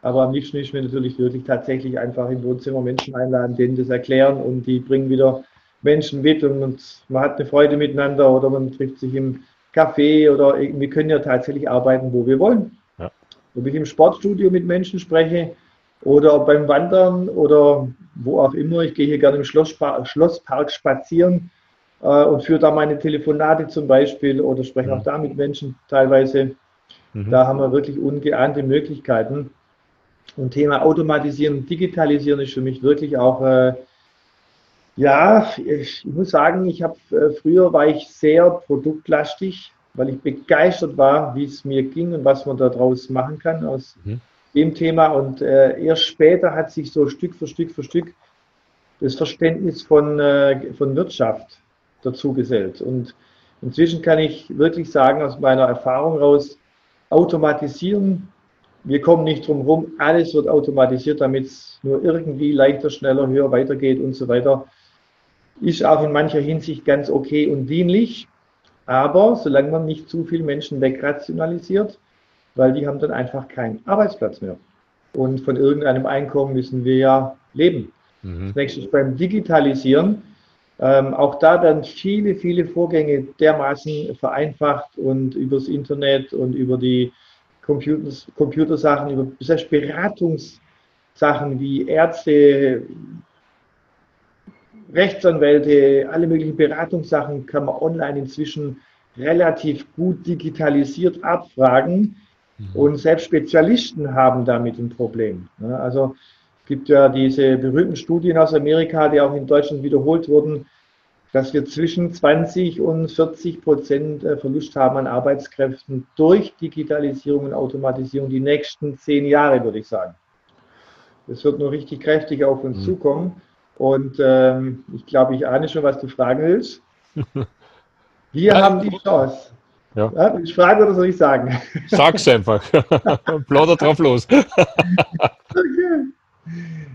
aber am liebsten ist mir natürlich wirklich tatsächlich einfach im Wohnzimmer Menschen einladen, denen das erklären und die bringen wieder Menschen mit und, und man hat eine Freude miteinander oder man trifft sich im Café oder wir können ja tatsächlich arbeiten, wo wir wollen. Ja. Ob ich im Sportstudio mit Menschen spreche, oder beim Wandern oder wo auch immer. Ich gehe hier gerne im Schlosspark, Schlosspark spazieren äh, und führe da meine Telefonate zum Beispiel oder spreche auch da mit Menschen teilweise. Mhm. Da haben wir wirklich ungeahnte Möglichkeiten. Und Thema Automatisieren Digitalisieren ist für mich wirklich auch, äh, ja, ich, ich, muss sagen, ich habe äh, früher war ich sehr produktlastig, weil ich begeistert war, wie es mir ging und was man daraus machen kann aus mhm. Dem Thema. Und äh, erst später hat sich so Stück für Stück für Stück das Verständnis von, äh, von Wirtschaft dazu gesellt. Und inzwischen kann ich wirklich sagen, aus meiner Erfahrung raus, automatisieren, wir kommen nicht drum herum, alles wird automatisiert, damit es nur irgendwie leichter, schneller, höher weitergeht und so weiter. Ist auch in mancher Hinsicht ganz okay und dienlich, aber solange man nicht zu viele Menschen wegrationalisiert, weil die haben dann einfach keinen Arbeitsplatz mehr. Und von irgendeinem Einkommen müssen wir ja leben. Mhm. Das nächste ist beim Digitalisieren. Ähm, auch da werden viele, viele Vorgänge dermaßen vereinfacht und übers Internet und über die Computers, Computersachen, über selbst Beratungssachen wie Ärzte, Rechtsanwälte, alle möglichen Beratungssachen kann man online inzwischen relativ gut digitalisiert abfragen. Mhm. Und selbst Spezialisten haben damit ein Problem. Also gibt ja diese berühmten Studien aus Amerika, die auch in Deutschland wiederholt wurden, dass wir zwischen 20 und 40 Prozent äh, Verlust haben an Arbeitskräften durch Digitalisierung und Automatisierung die nächsten zehn Jahre, würde ich sagen. Das wird nur richtig kräftig auf uns mhm. zukommen. Und ähm, ich glaube, ich ahne schon, was du fragen willst. Wir haben die Chance. Ja. Ja, ich frage oder soll ich sagen? Sag's einfach. Plauder drauf los. okay.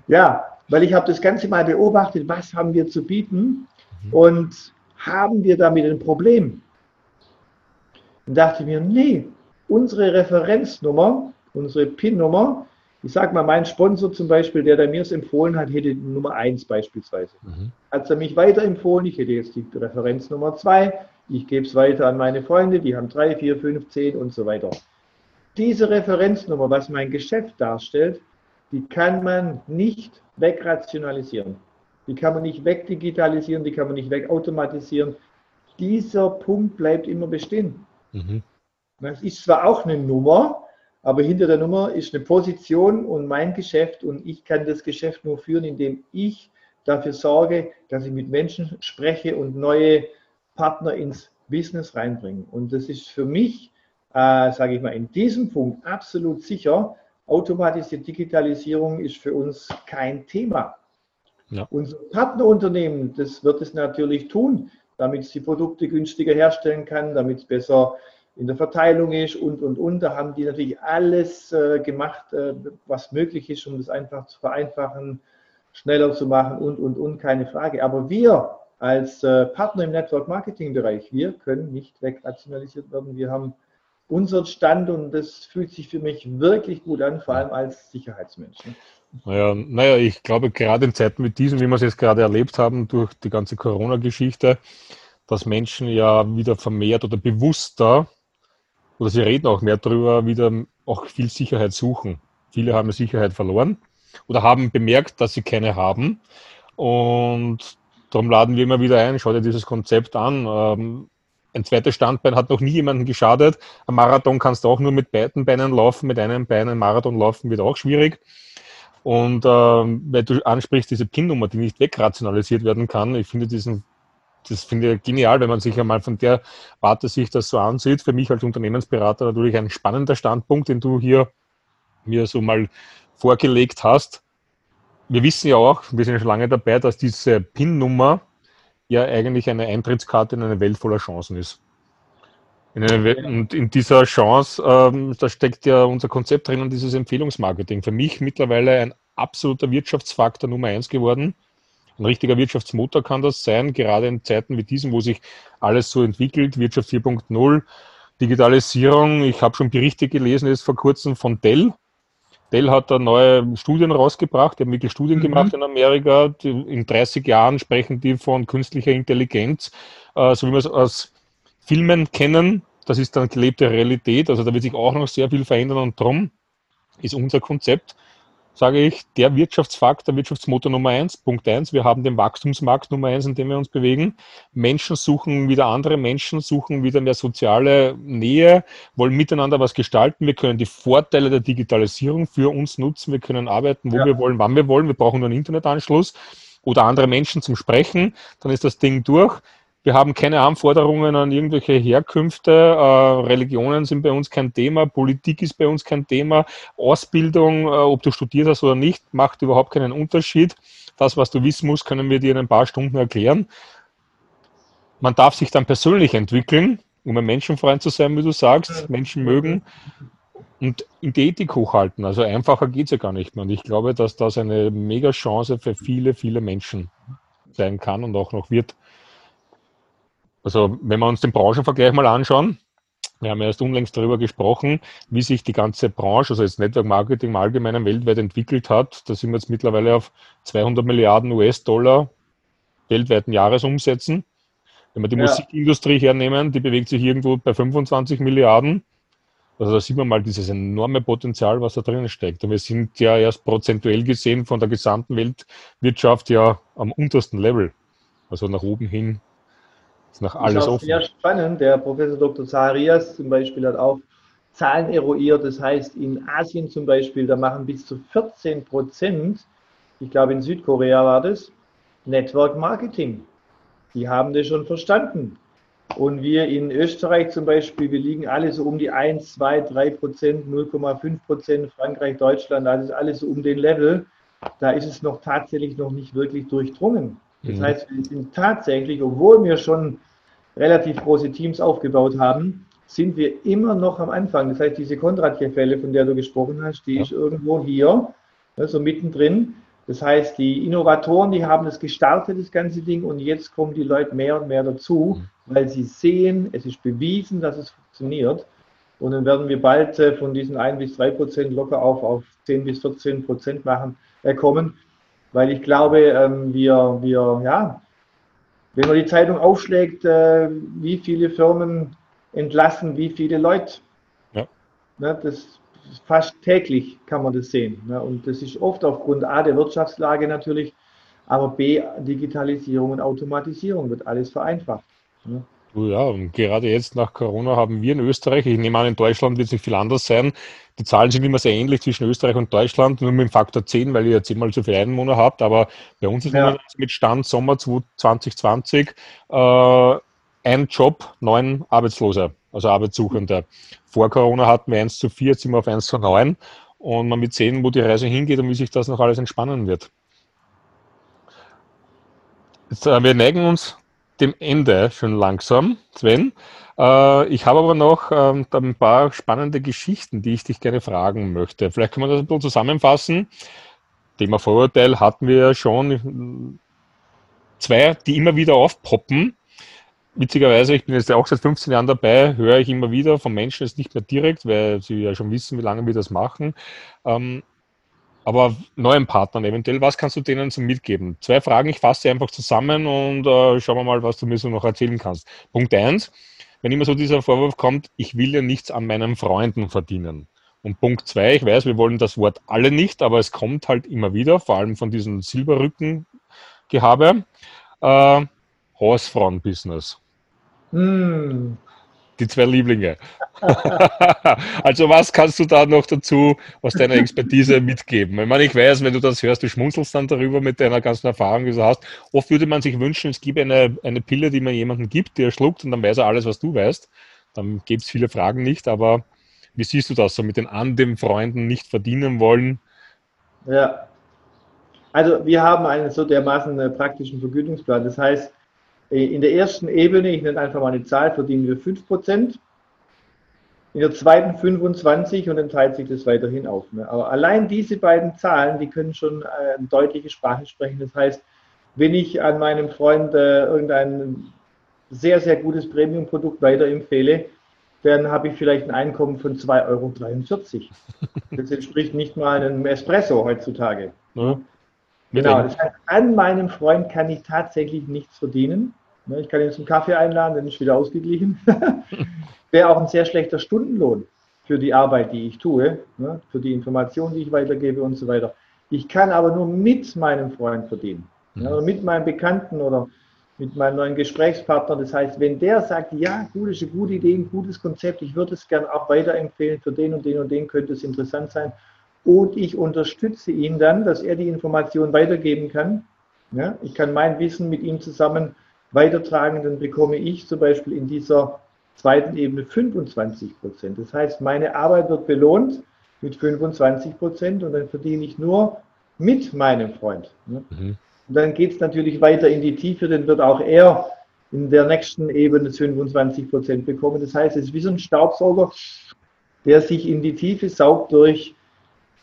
Ja, weil ich habe das Ganze mal beobachtet, was haben wir zu bieten mhm. und haben wir damit ein Problem? Und dachte mir, nee, unsere Referenznummer, unsere PIN-Nummer, ich sage mal, mein Sponsor zum Beispiel, der, der mir es empfohlen hat, hätte Nummer 1 beispielsweise. Mhm. Hat er mich weiterempfohlen, ich hätte jetzt die Referenz Nummer 2, ich gebe es weiter an meine Freunde, die haben 3, 4, 5, 10 und so weiter. Diese Referenznummer, was mein Geschäft darstellt, die kann man nicht wegrationalisieren. Die kann man nicht wegdigitalisieren, die kann man nicht wegautomatisieren. Dieser Punkt bleibt immer bestehen. Mhm. Das ist zwar auch eine Nummer, aber hinter der Nummer ist eine Position und mein Geschäft und ich kann das Geschäft nur führen, indem ich dafür sorge, dass ich mit Menschen spreche und neue Partner ins Business reinbringe. Und das ist für mich, äh, sage ich mal, in diesem Punkt absolut sicher, automatisierte Digitalisierung ist für uns kein Thema. Ja. Unser Partnerunternehmen, das wird es natürlich tun, damit es die Produkte günstiger herstellen kann, damit es besser in der Verteilung ist und, und, und. Da haben die natürlich alles äh, gemacht, äh, was möglich ist, um das einfach zu vereinfachen, schneller zu machen und, und, und, keine Frage. Aber wir als äh, Partner im Network Marketing Bereich, wir können nicht wegrationalisiert werden. Wir haben unseren Stand und das fühlt sich für mich wirklich gut an, vor allem als Sicherheitsmensch. Naja, naja, ich glaube, gerade in Zeiten wie diesen, wie wir es jetzt gerade erlebt haben, durch die ganze Corona-Geschichte, dass Menschen ja wieder vermehrt oder bewusster, oder sie reden auch mehr darüber, wieder auch viel Sicherheit suchen. Viele haben Sicherheit verloren oder haben bemerkt, dass sie keine haben. Und darum laden wir immer wieder ein, schau dir dieses Konzept an. Ähm, ein zweites Standbein hat noch nie jemandem geschadet. Ein Marathon kannst du auch nur mit beiden Beinen laufen, mit einem Bein ein Marathon laufen wird auch schwierig. Und ähm, weil du ansprichst, diese PIN-Nummer, die nicht wegrationalisiert werden kann, ich finde diesen, das finde ich genial, wenn man sich einmal von der Warte sich das so ansieht. Für mich als Unternehmensberater natürlich ein spannender Standpunkt, den du hier mir so mal vorgelegt hast. Wir wissen ja auch, wir sind schon lange dabei, dass diese PIN-Nummer ja eigentlich eine Eintrittskarte in eine Welt voller Chancen ist. In und in dieser Chance, ähm, da steckt ja unser Konzept drin und dieses Empfehlungsmarketing. Für mich mittlerweile ein absoluter Wirtschaftsfaktor Nummer eins geworden. Ein richtiger Wirtschaftsmotor kann das sein, gerade in Zeiten wie diesen, wo sich alles so entwickelt, Wirtschaft 4.0, Digitalisierung. Ich habe schon Berichte gelesen jetzt vor kurzem von Dell, Dell hat da neue Studien rausgebracht, die haben wirklich Studien mhm. gemacht in Amerika. Die, in 30 Jahren sprechen die von künstlicher Intelligenz, äh, so wie wir es aus Filmen kennen. Das ist dann gelebte Realität. Also da wird sich auch noch sehr viel verändern und darum ist unser Konzept sage ich, der Wirtschaftsfaktor, Wirtschaftsmotor Nummer eins, Punkt eins. Wir haben den Wachstumsmarkt Nummer eins, in dem wir uns bewegen. Menschen suchen wieder andere Menschen, suchen wieder mehr soziale Nähe, wollen miteinander was gestalten. Wir können die Vorteile der Digitalisierung für uns nutzen. Wir können arbeiten, wo ja. wir wollen, wann wir wollen. Wir brauchen nur einen Internetanschluss oder andere Menschen zum Sprechen. Dann ist das Ding durch. Wir haben keine Anforderungen an irgendwelche Herkünfte. Äh, Religionen sind bei uns kein Thema. Politik ist bei uns kein Thema. Ausbildung, äh, ob du studiert hast oder nicht, macht überhaupt keinen Unterschied. Das, was du wissen musst, können wir dir in ein paar Stunden erklären. Man darf sich dann persönlich entwickeln, um ein Menschenfreund zu sein, wie du sagst. Menschen mögen und in die Ethik hochhalten. Also einfacher geht es ja gar nicht mehr. Und ich glaube, dass das eine mega Chance für viele, viele Menschen sein kann und auch noch wird. Also wenn wir uns den Branchenvergleich mal anschauen, wir haben ja erst unlängst darüber gesprochen, wie sich die ganze Branche, also jetzt Network Marketing im Allgemeinen weltweit entwickelt hat. Da sind wir jetzt mittlerweile auf 200 Milliarden US-Dollar weltweiten Jahresumsätzen. Wenn wir die ja. Musikindustrie hernehmen, die bewegt sich irgendwo bei 25 Milliarden. Also da sieht man mal dieses enorme Potenzial, was da drinnen steckt. Und wir sind ja erst prozentuell gesehen von der gesamten Weltwirtschaft ja am untersten Level. Also nach oben hin ist noch alles das ist offen. Sehr spannend. Der Professor Dr. Zaharias zum Beispiel hat auch Zahlen eruiert. Das heißt, in Asien zum Beispiel, da machen bis zu 14 Prozent, ich glaube in Südkorea war das, Network Marketing. Die haben das schon verstanden. Und wir in Österreich zum Beispiel, wir liegen alle so um die 1, 2, 3 Prozent, 0,5 Prozent, Frankreich, Deutschland, das ist alles so um den Level. Da ist es noch tatsächlich noch nicht wirklich durchdrungen. Das mhm. heißt, wir sind tatsächlich, obwohl wir schon relativ große Teams aufgebaut haben, sind wir immer noch am Anfang. Das heißt, diese Kondratier-Fälle, von der du gesprochen hast, die ja. ist irgendwo hier, ne, so mittendrin. Das heißt, die Innovatoren, die haben das gestartet, das ganze Ding, und jetzt kommen die Leute mehr und mehr dazu, mhm. weil sie sehen, es ist bewiesen, dass es funktioniert. Und dann werden wir bald äh, von diesen 1 bis 3 Prozent locker auf, auf 10 bis 14 Prozent machen, äh, kommen weil ich glaube, ähm, wir, wir, ja, wenn man die Zeitung aufschlägt, äh, wie viele Firmen entlassen, wie viele Leute. Ja. Ne, das fast täglich kann man das sehen. Ne? Und das ist oft aufgrund A der Wirtschaftslage natürlich, aber B Digitalisierung und Automatisierung wird alles vereinfacht. Ne? Ja, und gerade jetzt nach Corona haben wir in Österreich, ich nehme an, in Deutschland wird es nicht viel anders sein. Die Zahlen sind immer sehr ähnlich zwischen Österreich und Deutschland, nur mit dem Faktor 10, weil ihr ja zehnmal so viel Einwohner habt. Aber bei uns ist ja. mit Stand Sommer 2020 äh, ein Job, neun Arbeitslose, also Arbeitssuchende. Vor Corona hatten wir 1 zu 4, jetzt sind wir auf 1 zu 9. Und man wird sehen, wo die Reise hingeht und wie sich das noch alles entspannen wird. Jetzt, äh, wir neigen uns dem Ende schon langsam, Sven. Äh, ich habe aber noch ähm, ein paar spannende Geschichten, die ich dich gerne fragen möchte. Vielleicht können wir das ein bisschen zusammenfassen. Thema Vorurteil hatten wir ja schon. Zwei, die immer wieder aufpoppen. Witzigerweise, ich bin jetzt auch seit 15 Jahren dabei, höre ich immer wieder von Menschen, jetzt nicht mehr direkt, weil sie ja schon wissen, wie lange wir das machen. Ähm, aber neuen Partnern eventuell, was kannst du denen so mitgeben? Zwei Fragen, ich fasse sie einfach zusammen und äh, schauen wir mal, was du mir so noch erzählen kannst. Punkt eins, wenn immer so dieser Vorwurf kommt, ich will ja nichts an meinen Freunden verdienen. Und Punkt zwei, ich weiß, wir wollen das Wort alle nicht, aber es kommt halt immer wieder, vor allem von diesem Silberrücken-Gehabe, äh, Hausfrauen-Business. Hm die zwei Lieblinge. also was kannst du da noch dazu aus deiner Expertise mitgeben? Ich meine, ich weiß, wenn du das hörst, du schmunzelst dann darüber mit deiner ganzen Erfahrung, die du hast. Oft würde man sich wünschen, es gibt eine, eine Pille, die man jemandem gibt, der schluckt und dann weiß er alles, was du weißt. Dann gibt es viele Fragen nicht, aber wie siehst du das so mit den an dem Freunden nicht verdienen wollen? Ja, also wir haben einen so dermaßen äh, praktischen Vergütungsplan. Das heißt, in der ersten Ebene, ich nenne einfach mal eine Zahl, verdienen wir 5%. In der zweiten 25 und dann teilt sich das weiterhin auf. Ne? Aber allein diese beiden Zahlen, die können schon äh, eine deutliche Sprache sprechen. Das heißt, wenn ich an meinem Freund äh, irgendein sehr, sehr gutes Premium-Produkt weiterempfehle, dann habe ich vielleicht ein Einkommen von 2,43 Euro. Das entspricht nicht mal einem Espresso heutzutage. Ja. Genau, das heißt, an meinem Freund kann ich tatsächlich nichts verdienen. Ne, ich kann ihn zum Kaffee einladen, dann ist wieder ausgeglichen. Wäre auch ein sehr schlechter Stundenlohn. für die Arbeit, die ich tue, ne, für die Informationen, die ich weitergebe und so weiter. Ich kann aber nur mit meinem Freund verdienen, mhm. oder mit meinem Bekannten oder mit meinem neuen Gesprächspartner. Das heißt, wenn der sagt, ja, gut, ist eine gute Idee, ein gutes Konzept, ich würde es gerne auch weiterempfehlen, für den und den und den könnte es interessant sein. Und ich unterstütze ihn dann, dass er die Information weitergeben kann. Ich kann mein Wissen mit ihm zusammen weitertragen, dann bekomme ich zum Beispiel in dieser zweiten Ebene 25 Prozent. Das heißt, meine Arbeit wird belohnt mit 25 Prozent und dann verdiene ich nur mit meinem Freund. Mhm. Und dann geht es natürlich weiter in die Tiefe, dann wird auch er in der nächsten Ebene 25 Prozent bekommen. Das heißt, es ist wie so ein Staubsauger, der sich in die Tiefe saugt durch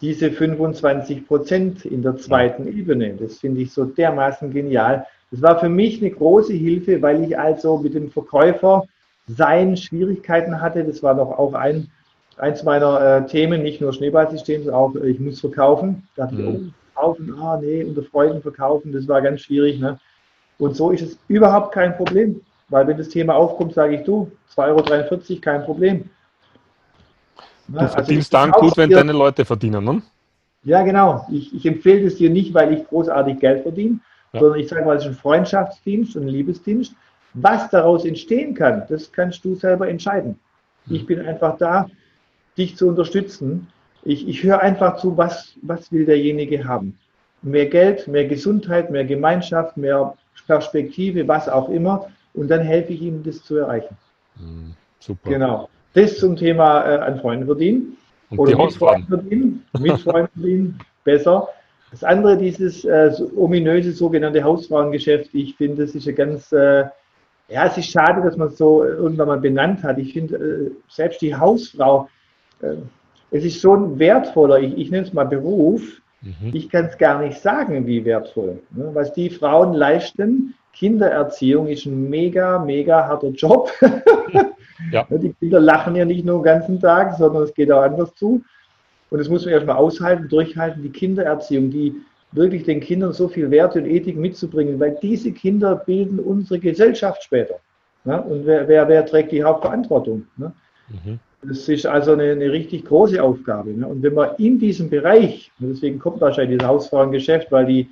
diese 25 Prozent in der zweiten Ebene. Das finde ich so dermaßen genial. Das war für mich eine große Hilfe, weil ich also mit dem Verkäufer sein Schwierigkeiten hatte. Das war doch auch ein, eins meiner äh, Themen, nicht nur Schneeballsystem, sondern auch äh, ich muss verkaufen. Da dachte mhm. ich, oh, verkaufen, ah nee, unter Freunden verkaufen, das war ganz schwierig. Ne? Und so ist es überhaupt kein Problem, weil wenn das Thema aufkommt, sage ich du, 2,43 Euro, kein Problem. Du also verdienst dann gut, wenn deine Leute verdienen, ne? Ja, genau. Ich, ich empfehle es dir nicht, weil ich großartig Geld verdiene, ja. sondern ich sage mal, es ist ein Freundschaftsdienst und ein Liebesdienst. Was daraus entstehen kann, das kannst du selber entscheiden. Hm. Ich bin einfach da, dich zu unterstützen. Ich, ich höre einfach zu, was, was will derjenige haben. Mehr Geld, mehr Gesundheit, mehr Gemeinschaft, mehr Perspektive, was auch immer. Und dann helfe ich ihm, das zu erreichen. Hm, super. Genau. Das zum Thema äh, an Freunden verdienen. Und Oder mit Freunden verdienen. Mit Freunden verdienen. Besser. Das andere, dieses äh, ominöse sogenannte Hausfrauengeschäft, ich finde, das ist ja ganz, äh, ja, es ist schade, dass man es so irgendwann mal benannt hat. Ich finde, äh, selbst die Hausfrau, äh, es ist so ein wertvoller, ich, ich nenne es mal Beruf, mhm. ich kann es gar nicht sagen, wie wertvoll. Ne? Was die Frauen leisten, Kindererziehung ist ein mega, mega harter Job. Ja. Die Kinder lachen ja nicht nur den ganzen Tag, sondern es geht auch anders zu. Und das muss man erstmal aushalten, durchhalten. Die Kindererziehung, die wirklich den Kindern so viel Werte und Ethik mitzubringen, weil diese Kinder bilden unsere Gesellschaft später. Ne? Und wer, wer, wer, trägt die Hauptverantwortung? Ne? Mhm. Das ist also eine, eine richtig große Aufgabe. Ne? Und wenn man in diesem Bereich, deswegen kommt wahrscheinlich das Hausfrauengeschäft, weil die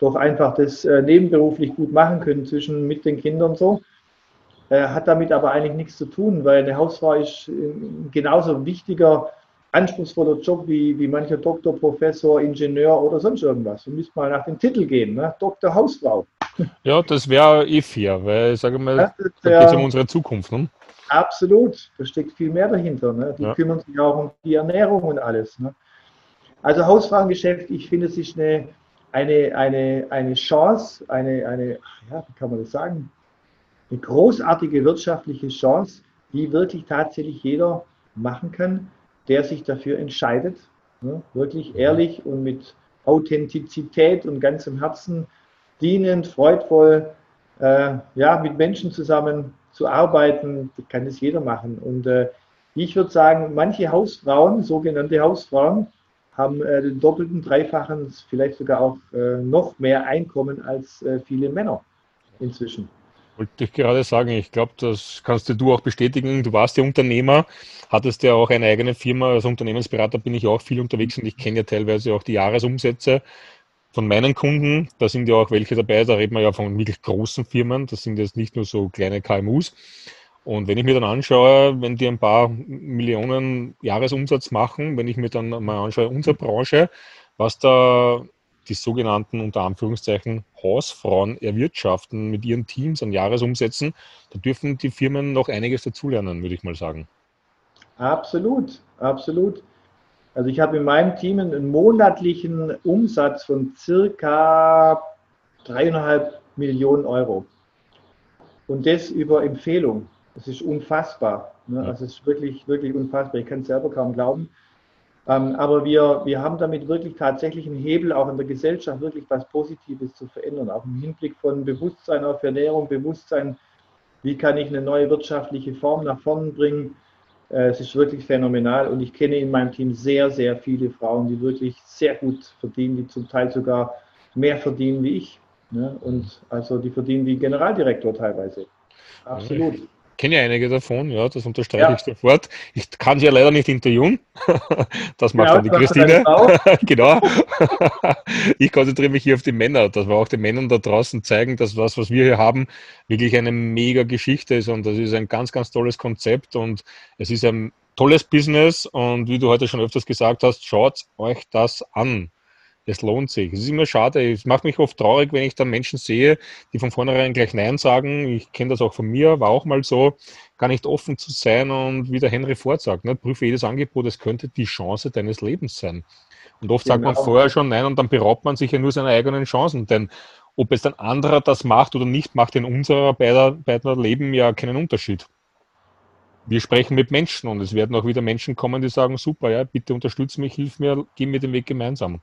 doch einfach das äh, nebenberuflich gut machen können zwischen mit den Kindern so, äh, hat damit aber eigentlich nichts zu tun, weil eine Hausfrau ist ein genauso wichtiger, anspruchsvoller Job wie, wie mancher Doktor, Professor, Ingenieur oder sonst irgendwas. Wir müssen mal nach dem Titel gehen, ne? Doktor Hausfrau. Ja, das wäre eh fair, weil, sage mal, da geht es um unsere Zukunft. Ne? Absolut, da steckt viel mehr dahinter. Ne? Die ja. kümmern sich auch um die Ernährung und alles. Ne? Also Hausfrauengeschäft, ich finde, es ist eine, eine, eine, eine Chance, eine, eine, ja, wie kann man das sagen, eine großartige wirtschaftliche Chance, die wirklich tatsächlich jeder machen kann, der sich dafür entscheidet, ne, wirklich ehrlich und mit Authentizität und ganzem Herzen dienend, freudvoll, äh, ja, mit Menschen zusammen zu arbeiten, kann es jeder machen. Und äh, ich würde sagen, manche Hausfrauen, sogenannte Hausfrauen, haben äh, den doppelten, dreifachen, vielleicht sogar auch äh, noch mehr Einkommen als äh, viele Männer inzwischen. Wollte ich gerade sagen, ich glaube, das kannst du auch bestätigen. Du warst ja Unternehmer, hattest ja auch eine eigene Firma. Als Unternehmensberater bin ich auch viel unterwegs und ich kenne ja teilweise auch die Jahresumsätze von meinen Kunden. Da sind ja auch welche dabei, da reden wir ja von wirklich großen Firmen. Das sind jetzt nicht nur so kleine KMUs. Und wenn ich mir dann anschaue, wenn die ein paar Millionen Jahresumsatz machen, wenn ich mir dann mal anschaue, unsere Branche, was da die sogenannten unter Anführungszeichen Hausfrauen erwirtschaften mit ihren Teams an Jahresumsätzen, da dürfen die Firmen noch einiges dazulernen, würde ich mal sagen. Absolut, absolut. Also ich habe in meinem Team einen monatlichen Umsatz von circa dreieinhalb Millionen Euro. Und das über Empfehlung. Das ist unfassbar. Ne? Also es ist wirklich, wirklich unfassbar. Ich kann es selber kaum glauben. Ähm, aber wir, wir haben damit wirklich tatsächlich einen Hebel, auch in der Gesellschaft wirklich was Positives zu verändern. Auch im Hinblick von Bewusstsein auf Ernährung, Bewusstsein, wie kann ich eine neue wirtschaftliche Form nach vorn bringen. Äh, es ist wirklich phänomenal und ich kenne in meinem Team sehr, sehr viele Frauen, die wirklich sehr gut verdienen, die zum Teil sogar mehr verdienen wie ich. Ne? Und also die verdienen wie Generaldirektor teilweise. Absolut. Kenne ja einige davon, ja, das unterstreiche ja. ich sofort. Ich kann sie ja leider nicht interviewen. Das macht genau, dann die Christine. genau. ich konzentriere mich hier auf die Männer, dass wir auch den Männern da draußen zeigen, dass das, was wir hier haben, wirklich eine mega Geschichte ist und das ist ein ganz, ganz tolles Konzept und es ist ein tolles Business und wie du heute schon öfters gesagt hast, schaut euch das an es lohnt sich. Es ist immer schade. Es macht mich oft traurig, wenn ich dann Menschen sehe, die von vornherein gleich Nein sagen. Ich kenne das auch von mir, war auch mal so, gar nicht offen zu sein und wie der Henry Ford sagt, ne, prüfe jedes Angebot, es könnte die Chance deines Lebens sein. Und oft genau. sagt man genau. vorher schon Nein und dann beraubt man sich ja nur seine eigenen Chancen. Denn ob es ein anderer das macht oder nicht, macht in unserer beider, beider Leben ja keinen Unterschied. Wir sprechen mit Menschen und es werden auch wieder Menschen kommen, die sagen, super, ja, bitte unterstütze mich, hilf mir, gehen wir den Weg gemeinsam.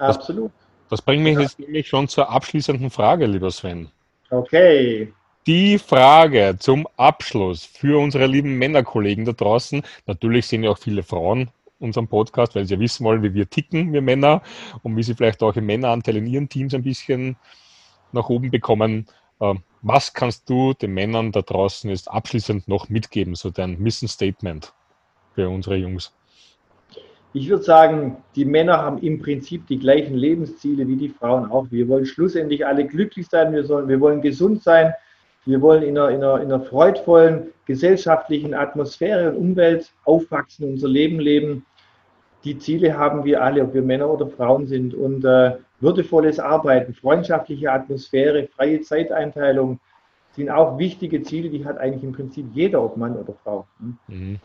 Absolut. Das, das bringt mich ja. jetzt nämlich schon zur abschließenden Frage, lieber Sven. Okay. Die Frage zum Abschluss für unsere lieben Männerkollegen da draußen. Natürlich sehen ja auch viele Frauen unseren Podcast, weil sie ja wissen wollen, wie wir ticken, wir Männer, und wie sie vielleicht auch im Männeranteil in ihren Teams ein bisschen nach oben bekommen. Ähm, was kannst du den Männern da draußen jetzt abschließend noch mitgeben, so dein Mission Statement für unsere Jungs? Ich würde sagen, die Männer haben im Prinzip die gleichen Lebensziele wie die Frauen auch. Wir wollen schlussendlich alle glücklich sein, wir, sollen, wir wollen gesund sein, wir wollen in einer, in, einer, in einer freudvollen gesellschaftlichen Atmosphäre und Umwelt aufwachsen, unser Leben leben. Die Ziele haben wir alle, ob wir Männer oder Frauen sind. Und äh, würdevolles Arbeiten, freundschaftliche Atmosphäre, freie Zeiteinteilung sind auch wichtige Ziele, die hat eigentlich im Prinzip jeder, ob Mann oder Frau. Mhm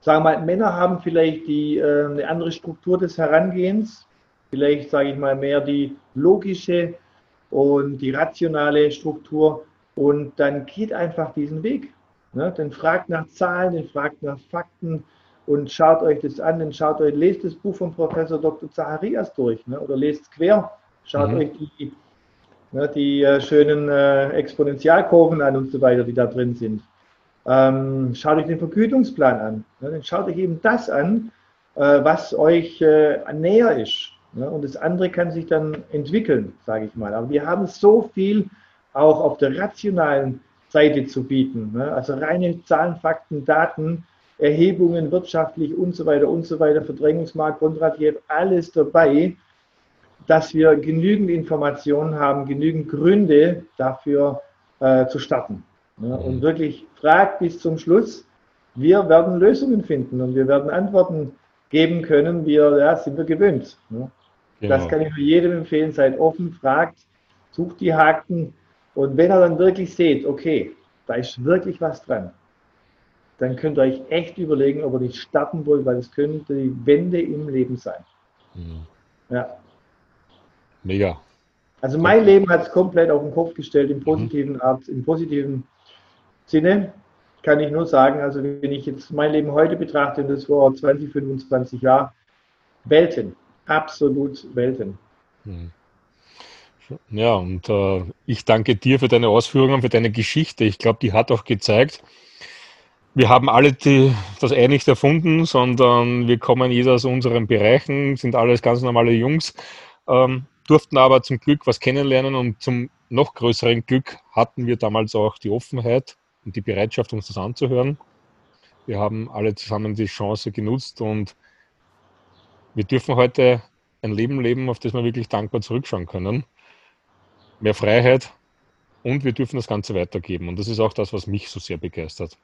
sagen wir mal, Männer haben vielleicht die, äh, eine andere Struktur des Herangehens, vielleicht sage ich mal mehr die logische und die rationale Struktur und dann geht einfach diesen Weg. Ne? Dann fragt nach Zahlen, dann fragt nach Fakten und schaut euch das an, dann schaut euch, lest das Buch von Professor Dr. Zacharias durch ne? oder lest es quer, schaut mhm. euch die, ne, die äh, schönen äh, Exponentialkurven an und so weiter, die da drin sind. Ähm, schaut euch den Vergütungsplan an. Ne? Dann schaut euch eben das an, äh, was euch äh, näher ist. Ne? Und das andere kann sich dann entwickeln, sage ich mal. Aber wir haben so viel auch auf der rationalen Seite zu bieten. Ne? Also reine Zahlen, Fakten, Daten, Erhebungen wirtschaftlich und so weiter und so weiter, Verdrängungsmarkt, Kontrativ, alles dabei, dass wir genügend Informationen haben, genügend Gründe dafür äh, zu starten. Ja, und wirklich fragt bis zum Schluss. Wir werden Lösungen finden und wir werden Antworten geben können. Wir ja, sind wir gewöhnt. Ja. Genau. Das kann ich nur jedem empfehlen. Seid offen, fragt, sucht die Haken und wenn ihr dann wirklich seht, okay, da ist wirklich was dran, dann könnt ihr euch echt überlegen, ob ihr nicht starten wollt, weil es könnte die Wende im Leben sein. Mhm. Ja. Mega. Also mein Leben hat es komplett auf den Kopf gestellt, im mhm. positiven mhm. Art, im positiven Sinne kann ich nur sagen, also wenn ich jetzt mein Leben heute betrachte, das vor 20, 25 Jahren, Welten, absolut Welten. Hm. Ja, und äh, ich danke dir für deine Ausführungen, für deine Geschichte. Ich glaube, die hat auch gezeigt, wir haben alle die, das Ei nicht erfunden, sondern wir kommen jeder aus unseren Bereichen, sind alles ganz normale Jungs, ähm, durften aber zum Glück was kennenlernen und zum noch größeren Glück hatten wir damals auch die Offenheit und die Bereitschaft, uns das anzuhören. Wir haben alle zusammen die Chance genutzt und wir dürfen heute ein Leben leben, auf das wir wirklich dankbar zurückschauen können. Mehr Freiheit und wir dürfen das Ganze weitergeben. Und das ist auch das, was mich so sehr begeistert.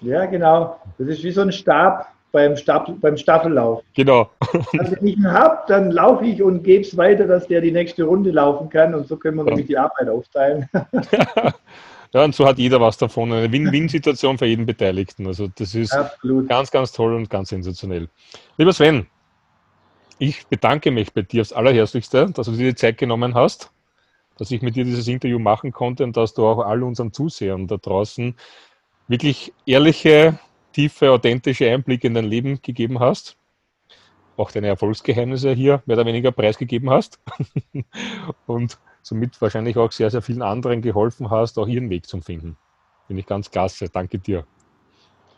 Ja, genau. Das ist wie so ein Stab beim, Stab, beim Staffellauf. Genau. Also wenn ich ihn habe, dann laufe ich und gebe es weiter, dass der die nächste Runde laufen kann. Und so können wir ja. nämlich die Arbeit aufteilen. Ja, und so hat jeder was davon. Eine Win-Win-Situation für jeden Beteiligten. Also das ist Absolut. ganz, ganz toll und ganz sensationell. Lieber Sven, ich bedanke mich bei dir aufs Allerherzlichste, dass du dir die Zeit genommen hast, dass ich mit dir dieses Interview machen konnte und dass du auch all unseren Zusehern da draußen wirklich ehrliche, tiefe, authentische Einblicke in dein Leben gegeben hast. Auch deine Erfolgsgeheimnisse hier mehr oder weniger preisgegeben hast. und somit wahrscheinlich auch sehr, sehr vielen anderen geholfen hast, auch ihren Weg zu finden. Finde ich ganz klasse. Danke dir.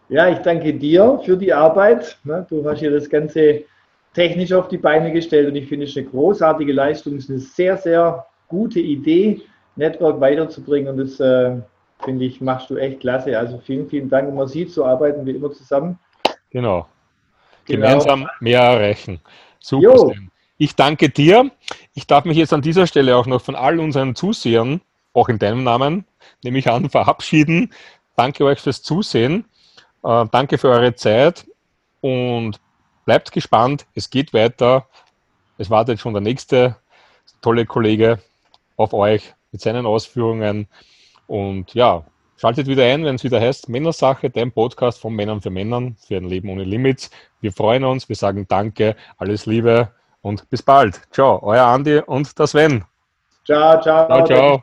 Ja, ich danke dir für die Arbeit. Du hast hier das Ganze technisch auf die Beine gestellt und ich finde es eine großartige Leistung. Es ist eine sehr, sehr gute Idee, Network weiterzubringen und das äh, finde ich, machst du echt klasse. Also vielen, vielen Dank. Und man sieht, so arbeiten wir immer zusammen. Genau. genau. Gemeinsam mehr erreichen. Super. Sven. Ich danke dir. Ich darf mich jetzt an dieser Stelle auch noch von all unseren Zusehern, auch in deinem Namen, nehme ich an, verabschieden. Danke euch fürs Zusehen. Äh, danke für eure Zeit und bleibt gespannt. Es geht weiter. Es wartet schon der nächste tolle Kollege auf euch mit seinen Ausführungen. Und ja, schaltet wieder ein, wenn es wieder heißt Männersache, dein Podcast von Männern für Männern für ein Leben ohne Limits. Wir freuen uns, wir sagen Danke, alles Liebe und bis bald. Ciao, euer Andi und der Sven. Ciao, ciao. Ciao, ciao.